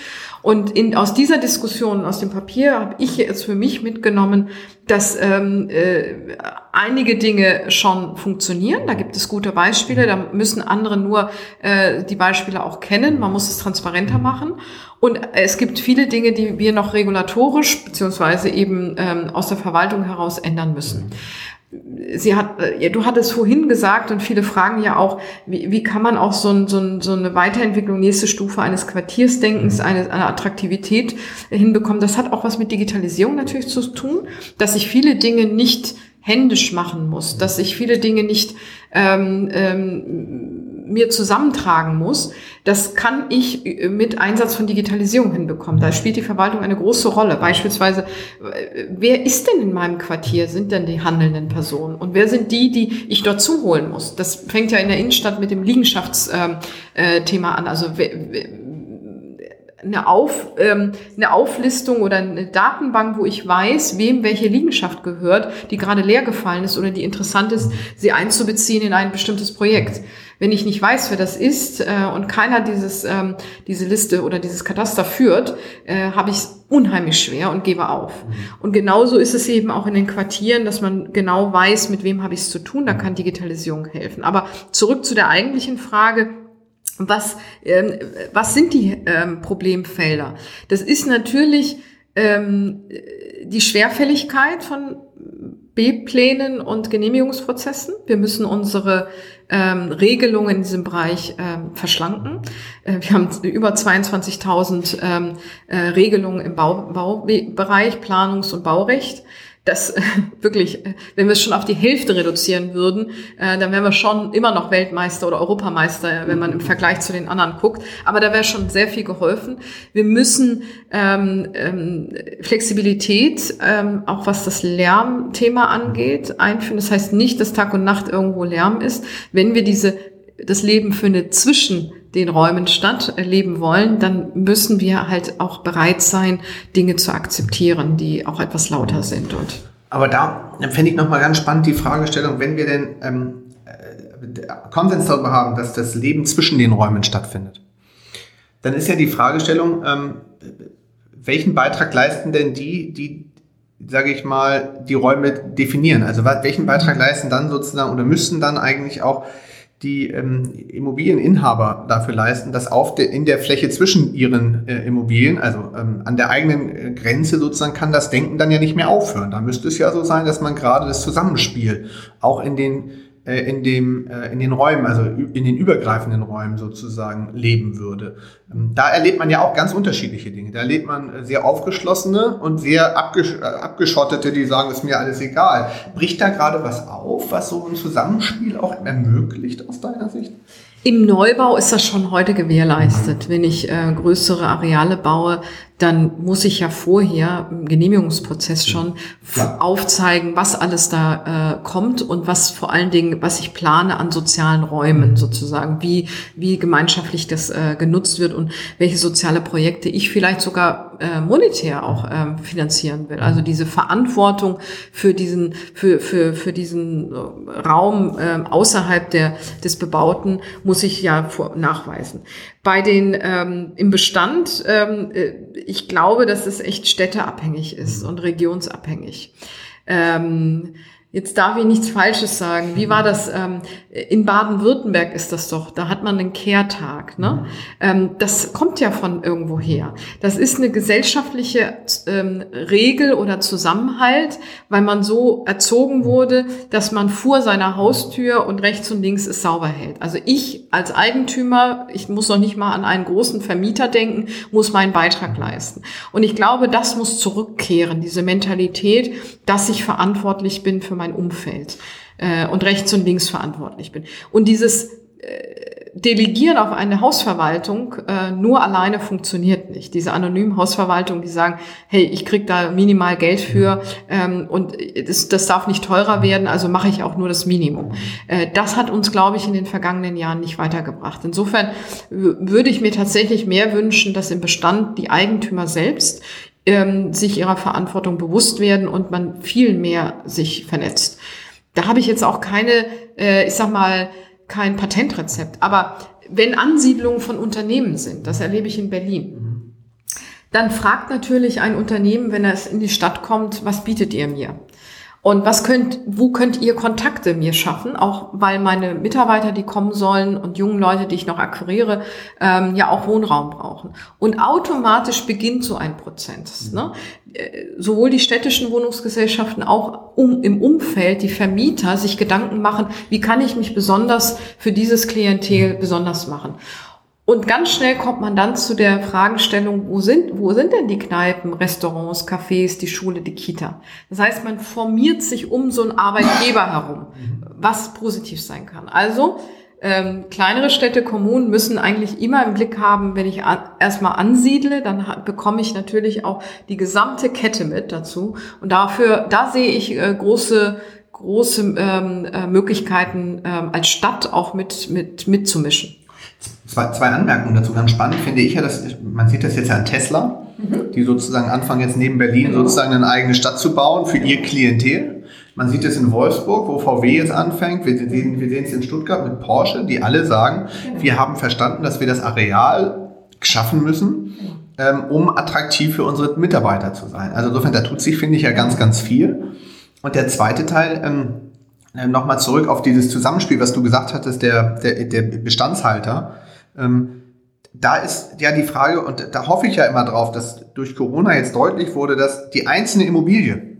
S2: Und in, aus dieser Diskussion, aus dem Papier, habe ich jetzt für mich mitgenommen, dass ähm, äh, einige Dinge schon funktionieren. Da gibt es gute Beispiele. Da müssen andere nur äh, die Beispiele auch kennen. Man muss es transparenter machen. Und es gibt viele Dinge, die wir noch regulatorisch beziehungsweise eben ähm, aus der Verwaltung heraus ändern müssen sie hat, äh, du hattest vorhin gesagt und viele fragen ja auch, wie, wie kann man auch so, ein, so, ein, so eine Weiterentwicklung, nächste Stufe eines Quartiersdenkens, eine, eine Attraktivität hinbekommen. Das hat auch was mit Digitalisierung natürlich zu tun, dass ich viele Dinge nicht händisch machen muss, dass ich viele Dinge nicht ähm, ähm, mir zusammentragen muss, das kann ich mit Einsatz von Digitalisierung hinbekommen. Da spielt die Verwaltung eine große Rolle. Beispielsweise, äh, wer ist denn in meinem Quartier? Sind denn die handelnden Personen? Und wer sind die, die ich dort zuholen muss? Das fängt ja in der Innenstadt mit dem Liegenschaftsthema ähm, äh, an. Also eine, Auf, ähm, eine Auflistung oder eine Datenbank, wo ich weiß, wem welche Liegenschaft gehört, die gerade leer gefallen ist oder die interessant ist, sie einzubeziehen in ein bestimmtes Projekt. Wenn ich nicht weiß, wer das ist äh, und keiner dieses, ähm, diese Liste oder dieses Kataster führt, äh, habe ich es unheimlich schwer und gebe auf. Und genauso ist es eben auch in den Quartieren, dass man genau weiß, mit wem habe ich es zu tun. Da kann Digitalisierung helfen. Aber zurück zu der eigentlichen Frage, was, ähm, was sind die ähm, Problemfelder? Das ist natürlich ähm, die Schwerfälligkeit von B-Plänen und Genehmigungsprozessen. Wir müssen unsere ähm, Regelungen in diesem Bereich ähm, verschlanken. Äh, wir haben über 22.000 ähm, äh, Regelungen im Bau, Baubereich, Planungs- und Baurecht das äh, wirklich, äh, wenn wir es schon auf die Hälfte reduzieren würden, äh, dann wären wir schon immer noch Weltmeister oder Europameister, wenn man im Vergleich zu den anderen guckt. Aber da wäre schon sehr viel geholfen. Wir müssen ähm, ähm, Flexibilität, ähm, auch was das Lärmthema angeht, einführen. Das heißt nicht, dass Tag und Nacht irgendwo Lärm ist. Wenn wir diese das Leben findet zwischen den Räumen statt, leben wollen, dann müssen wir halt auch bereit sein, Dinge zu akzeptieren, die auch etwas lauter sind. Und
S1: Aber da fände ich nochmal ganz spannend die Fragestellung, wenn wir denn ähm, äh, Konsens darüber haben, dass das Leben zwischen den Räumen stattfindet, dann ist ja die Fragestellung, ähm, welchen Beitrag leisten denn die, die sage ich mal, die Räume definieren? Also welchen Beitrag leisten dann sozusagen oder müssten dann eigentlich auch die ähm, Immobilieninhaber dafür leisten, dass auf der, in der Fläche zwischen ihren äh, Immobilien, also ähm, an der eigenen äh, Grenze sozusagen, kann das Denken dann ja nicht mehr aufhören. Da müsste es ja so sein, dass man gerade das Zusammenspiel auch in den in, dem, äh, in den Räumen, also in den übergreifenden Räumen sozusagen leben würde. Ähm, da erlebt man ja auch ganz unterschiedliche Dinge. Da erlebt man äh, sehr aufgeschlossene und sehr abgesch abgeschottete, die sagen, ist mir alles egal. Bricht da gerade was auf, was so ein Zusammenspiel auch ermöglicht aus deiner Sicht?
S2: Im Neubau ist das schon heute gewährleistet. Wenn ich äh, größere Areale baue, dann muss ich ja vorher im Genehmigungsprozess schon ja. aufzeigen, was alles da äh, kommt und was vor allen Dingen, was ich plane an sozialen Räumen mhm. sozusagen, wie, wie gemeinschaftlich das äh, genutzt wird und welche soziale Projekte ich vielleicht sogar äh, monetär auch äh, finanzieren will. Also diese Verantwortung für diesen, für, für, für diesen äh, Raum äh, außerhalb der, des Bebauten muss ich ja vor, nachweisen. Bei den ähm, im Bestand, ähm, äh, ich glaube, dass es echt städteabhängig ist und regionsabhängig. Ähm, Jetzt darf ich nichts Falsches sagen. Wie war das? Ähm, in Baden-Württemberg ist das doch. Da hat man einen Kehrtag. Ne? Ähm, das kommt ja von irgendwo her. Das ist eine gesellschaftliche ähm, Regel oder Zusammenhalt, weil man so erzogen wurde, dass man vor seiner Haustür und rechts und links es sauber hält. Also ich als Eigentümer, ich muss noch nicht mal an einen großen Vermieter denken, muss meinen Beitrag leisten. Und ich glaube, das muss zurückkehren, diese Mentalität, dass ich verantwortlich bin für mein mein Umfeld äh, und rechts und links verantwortlich bin. Und dieses äh, Delegieren auf eine Hausverwaltung äh, nur alleine funktioniert nicht. Diese anonymen Hausverwaltungen, die sagen, hey, ich krieg da minimal Geld für ähm, und das, das darf nicht teurer werden, also mache ich auch nur das Minimum. Äh, das hat uns, glaube ich, in den vergangenen Jahren nicht weitergebracht. Insofern würde ich mir tatsächlich mehr wünschen, dass im Bestand die Eigentümer selbst ähm, sich ihrer Verantwortung bewusst werden und man viel mehr sich vernetzt. Da habe ich jetzt auch keine, äh, ich sag mal, kein Patentrezept. Aber wenn Ansiedlungen von Unternehmen sind, das erlebe ich in Berlin, dann fragt natürlich ein Unternehmen, wenn es in die Stadt kommt, was bietet ihr mir? Und was könnt, wo könnt ihr Kontakte mir schaffen? Auch weil meine Mitarbeiter, die kommen sollen und jungen Leute, die ich noch akquiriere, ähm, ja auch Wohnraum brauchen. Und automatisch beginnt so ein Prozess. Ne? Äh, sowohl die städtischen Wohnungsgesellschaften auch um, im Umfeld, die Vermieter sich Gedanken machen, wie kann ich mich besonders für dieses Klientel besonders machen? Und ganz schnell kommt man dann zu der Fragestellung, wo sind, wo sind denn die Kneipen, Restaurants, Cafés, die Schule, die Kita? Das heißt, man formiert sich um so einen Arbeitgeber herum, was positiv sein kann. Also ähm, kleinere Städte, Kommunen müssen eigentlich immer im Blick haben, wenn ich an, erstmal ansiedle, dann bekomme ich natürlich auch die gesamte Kette mit dazu. Und dafür, da sehe ich äh, große große ähm, äh, Möglichkeiten ähm, als Stadt auch mit, mit mitzumischen.
S1: Zwei, zwei Anmerkungen dazu. Ganz spannend finde ich ja, dass man sieht das jetzt ja an Tesla, mhm. die sozusagen anfangen jetzt neben Berlin genau. sozusagen eine eigene Stadt zu bauen für ihr Klientel. Man sieht es in Wolfsburg, wo VW jetzt anfängt. Wir sehen, wir sehen es in Stuttgart mit Porsche, die alle sagen, genau. wir haben verstanden, dass wir das Areal schaffen müssen, ähm, um attraktiv für unsere Mitarbeiter zu sein. Also insofern, da tut sich, finde ich, ja ganz, ganz viel. Und der zweite Teil, ähm, äh, nochmal zurück auf dieses Zusammenspiel, was du gesagt hattest, der, der, der Bestandshalter. Ähm, da ist ja die Frage, und da hoffe ich ja immer drauf, dass durch Corona jetzt deutlich wurde, dass die einzelne Immobilie,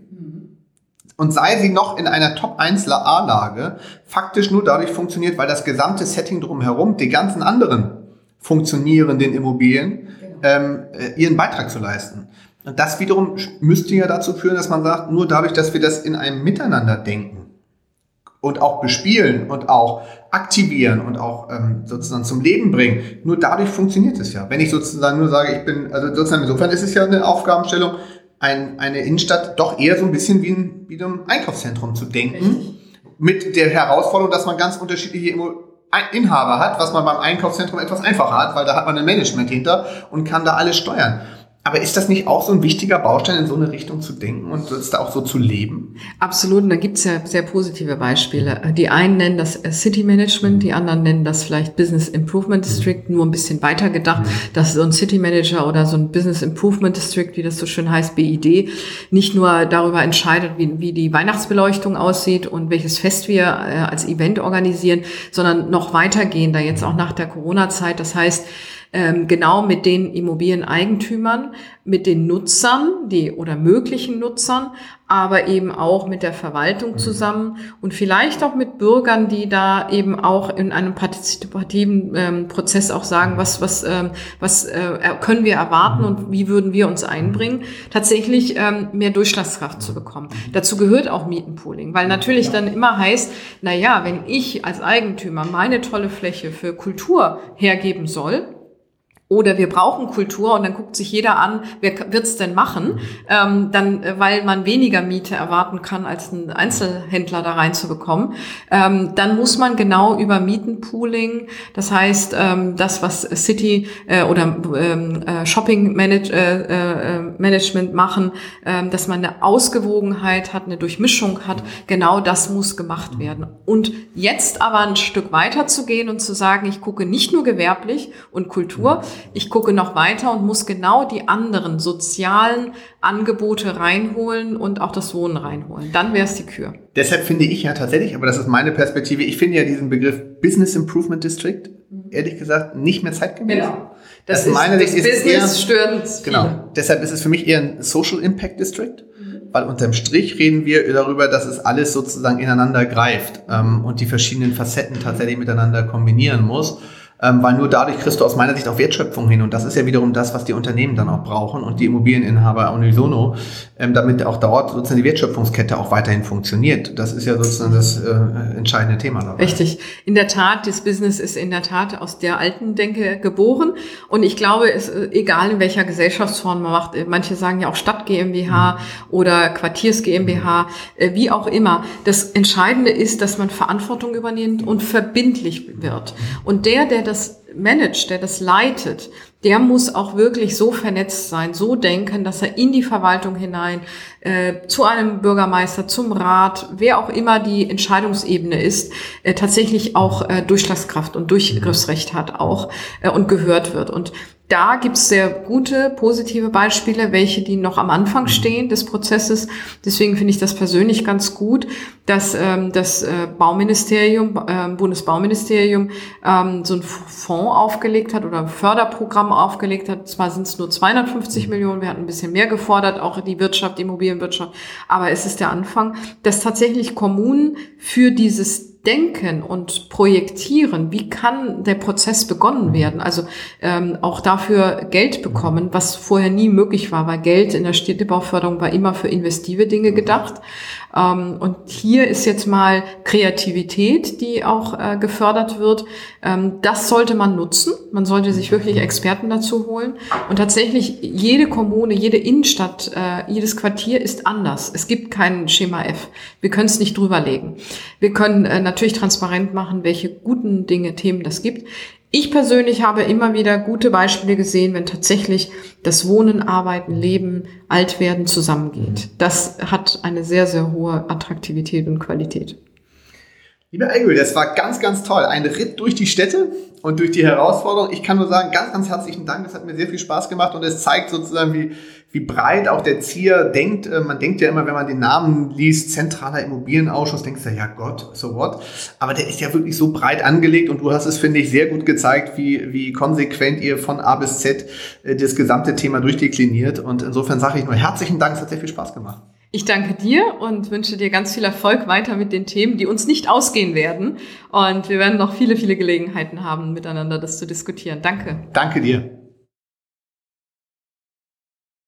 S1: und sei sie noch in einer Top 1 A-Lage, faktisch nur dadurch funktioniert, weil das gesamte Setting drumherum, die ganzen anderen funktionierenden Immobilien, genau. ähm, äh, ihren Beitrag zu leisten. Und das wiederum müsste ja dazu führen, dass man sagt, nur dadurch, dass wir das in einem Miteinander denken und auch bespielen und auch aktivieren und auch ähm, sozusagen zum Leben bringen, nur dadurch funktioniert es ja. Wenn ich sozusagen nur sage, ich bin, also sozusagen insofern ist es ja eine Aufgabenstellung, ein, eine Innenstadt doch eher so ein bisschen wie ein, wie ein Einkaufszentrum zu denken. Mit der Herausforderung, dass man ganz unterschiedliche Inhaber hat, was man beim Einkaufszentrum etwas einfacher hat, weil da hat man ein Management hinter und kann da alles steuern. Aber ist das nicht auch so ein wichtiger Baustein, in so eine Richtung zu denken und das da auch so zu leben?
S2: Absolut. Und da gibt es ja sehr positive Beispiele. Die einen nennen das City Management, die anderen nennen das vielleicht Business Improvement District, nur ein bisschen weiter gedacht, mhm. dass so ein City Manager oder so ein Business Improvement District, wie das so schön heißt, BID, nicht nur darüber entscheidet, wie, wie die Weihnachtsbeleuchtung aussieht und welches Fest wir äh, als Event organisieren, sondern noch weitergehen, da jetzt auch nach der Corona-Zeit. Das heißt, ähm, genau mit den Immobilieneigentümern, mit den Nutzern, die oder möglichen Nutzern, aber eben auch mit der Verwaltung mhm. zusammen und vielleicht auch mit Bürgern, die da eben auch in einem partizipativen ähm, Prozess auch sagen, was was ähm, was äh, können wir erwarten und wie würden wir uns einbringen, tatsächlich ähm, mehr Durchschlagskraft zu bekommen. Dazu gehört auch Mietenpooling, weil natürlich dann immer heißt, na ja, wenn ich als Eigentümer meine tolle Fläche für Kultur hergeben soll, oder wir brauchen Kultur und dann guckt sich jeder an, wer wird's denn machen, ähm, dann, äh, weil man weniger Miete erwarten kann, als ein Einzelhändler da reinzubekommen. Ähm, dann muss man genau über Mietenpooling, das heißt, ähm, das, was City äh, oder ähm, äh, Shopping Manage, äh, äh, Management machen, äh, dass man eine Ausgewogenheit hat, eine Durchmischung hat, genau das muss gemacht werden. Und jetzt aber ein Stück weiter zu gehen und zu sagen, ich gucke nicht nur gewerblich und Kultur, ich gucke noch weiter und muss genau die anderen sozialen Angebote reinholen und auch das Wohnen reinholen. Dann wäre es die Kür.
S1: Deshalb finde ich ja tatsächlich, aber das ist meine Perspektive, ich finde ja diesen Begriff Business Improvement District, ehrlich gesagt, nicht mehr zeitgemäß. Genau.
S2: Das, das ist meine das Business eher,
S1: Genau. Deshalb ist es für mich eher ein Social Impact District weil unterm Strich reden wir darüber, dass es alles sozusagen ineinander greift ähm, und die verschiedenen Facetten tatsächlich miteinander kombinieren muss ähm, weil nur dadurch kriegst du aus meiner Sicht auch Wertschöpfung hin und das ist ja wiederum das, was die Unternehmen dann auch brauchen und die Immobilieninhaber unisono, ähm, damit auch dort sozusagen die Wertschöpfungskette auch weiterhin funktioniert. Das ist ja sozusagen das äh, entscheidende Thema
S2: dabei. Richtig. In der Tat, das Business ist in der Tat aus der alten Denke geboren und ich glaube, es äh, egal in welcher Gesellschaftsform man macht, äh, manche sagen ja auch Stadt GmbH mhm. oder Quartiers GmbH, äh, wie auch immer. Das Entscheidende ist, dass man Verantwortung übernimmt und verbindlich wird. Und der, der das managt, der das leitet, der muss auch wirklich so vernetzt sein, so denken, dass er in die Verwaltung hinein, äh, zu einem Bürgermeister, zum Rat, wer auch immer die Entscheidungsebene ist, äh, tatsächlich auch äh, Durchschlagskraft und Durchgriffsrecht hat auch äh, und gehört wird. Und da gibt's sehr gute, positive Beispiele, welche die noch am Anfang mhm. stehen des Prozesses. Deswegen finde ich das persönlich ganz gut, dass ähm, das äh, Bauministerium, äh, Bundesbauministerium ähm, so ein Fonds aufgelegt hat oder ein Förderprogramm aufgelegt hat. Zwar sind es nur 250 mhm. Millionen, wir hatten ein bisschen mehr gefordert, auch die Wirtschaft, die Immobilienwirtschaft, aber es ist der Anfang, dass tatsächlich Kommunen für dieses denken und projektieren, wie kann der Prozess begonnen werden, also ähm, auch dafür Geld bekommen, was vorher nie möglich war, weil Geld in der Städtebauförderung war immer für investive Dinge gedacht. Ähm, und hier ist jetzt mal Kreativität, die auch äh, gefördert wird. Ähm, das sollte man nutzen. Man sollte sich wirklich Experten dazu holen. Und tatsächlich jede Kommune, jede Innenstadt, äh, jedes Quartier ist anders. Es gibt kein Schema F. Wir können es nicht drüberlegen. Wir können äh, natürlich transparent machen, welche guten Dinge, Themen das gibt. Ich persönlich habe immer wieder gute Beispiele gesehen, wenn tatsächlich das Wohnen, Arbeiten, Leben, Altwerden zusammengeht. Das hat eine sehr, sehr hohe Attraktivität und Qualität.
S1: Liebe Eigel, das war ganz, ganz toll. Ein Ritt durch die Städte und durch die Herausforderung. Ich kann nur sagen, ganz, ganz herzlichen Dank. Das hat mir sehr viel Spaß gemacht und es zeigt sozusagen, wie, wie breit auch der Zier denkt. Äh, man denkt ja immer, wenn man den Namen liest, zentraler Immobilienausschuss, denkst du, ja Gott, so what? Aber der ist ja wirklich so breit angelegt und du hast es, finde ich, sehr gut gezeigt, wie, wie konsequent ihr von A bis Z äh, das gesamte Thema durchdekliniert. Und insofern sage ich nur herzlichen Dank, es hat sehr viel Spaß gemacht.
S2: Ich danke dir und wünsche dir ganz viel Erfolg weiter mit den Themen, die uns nicht ausgehen werden. Und wir werden noch viele, viele Gelegenheiten haben, miteinander das zu diskutieren. Danke.
S1: Danke dir.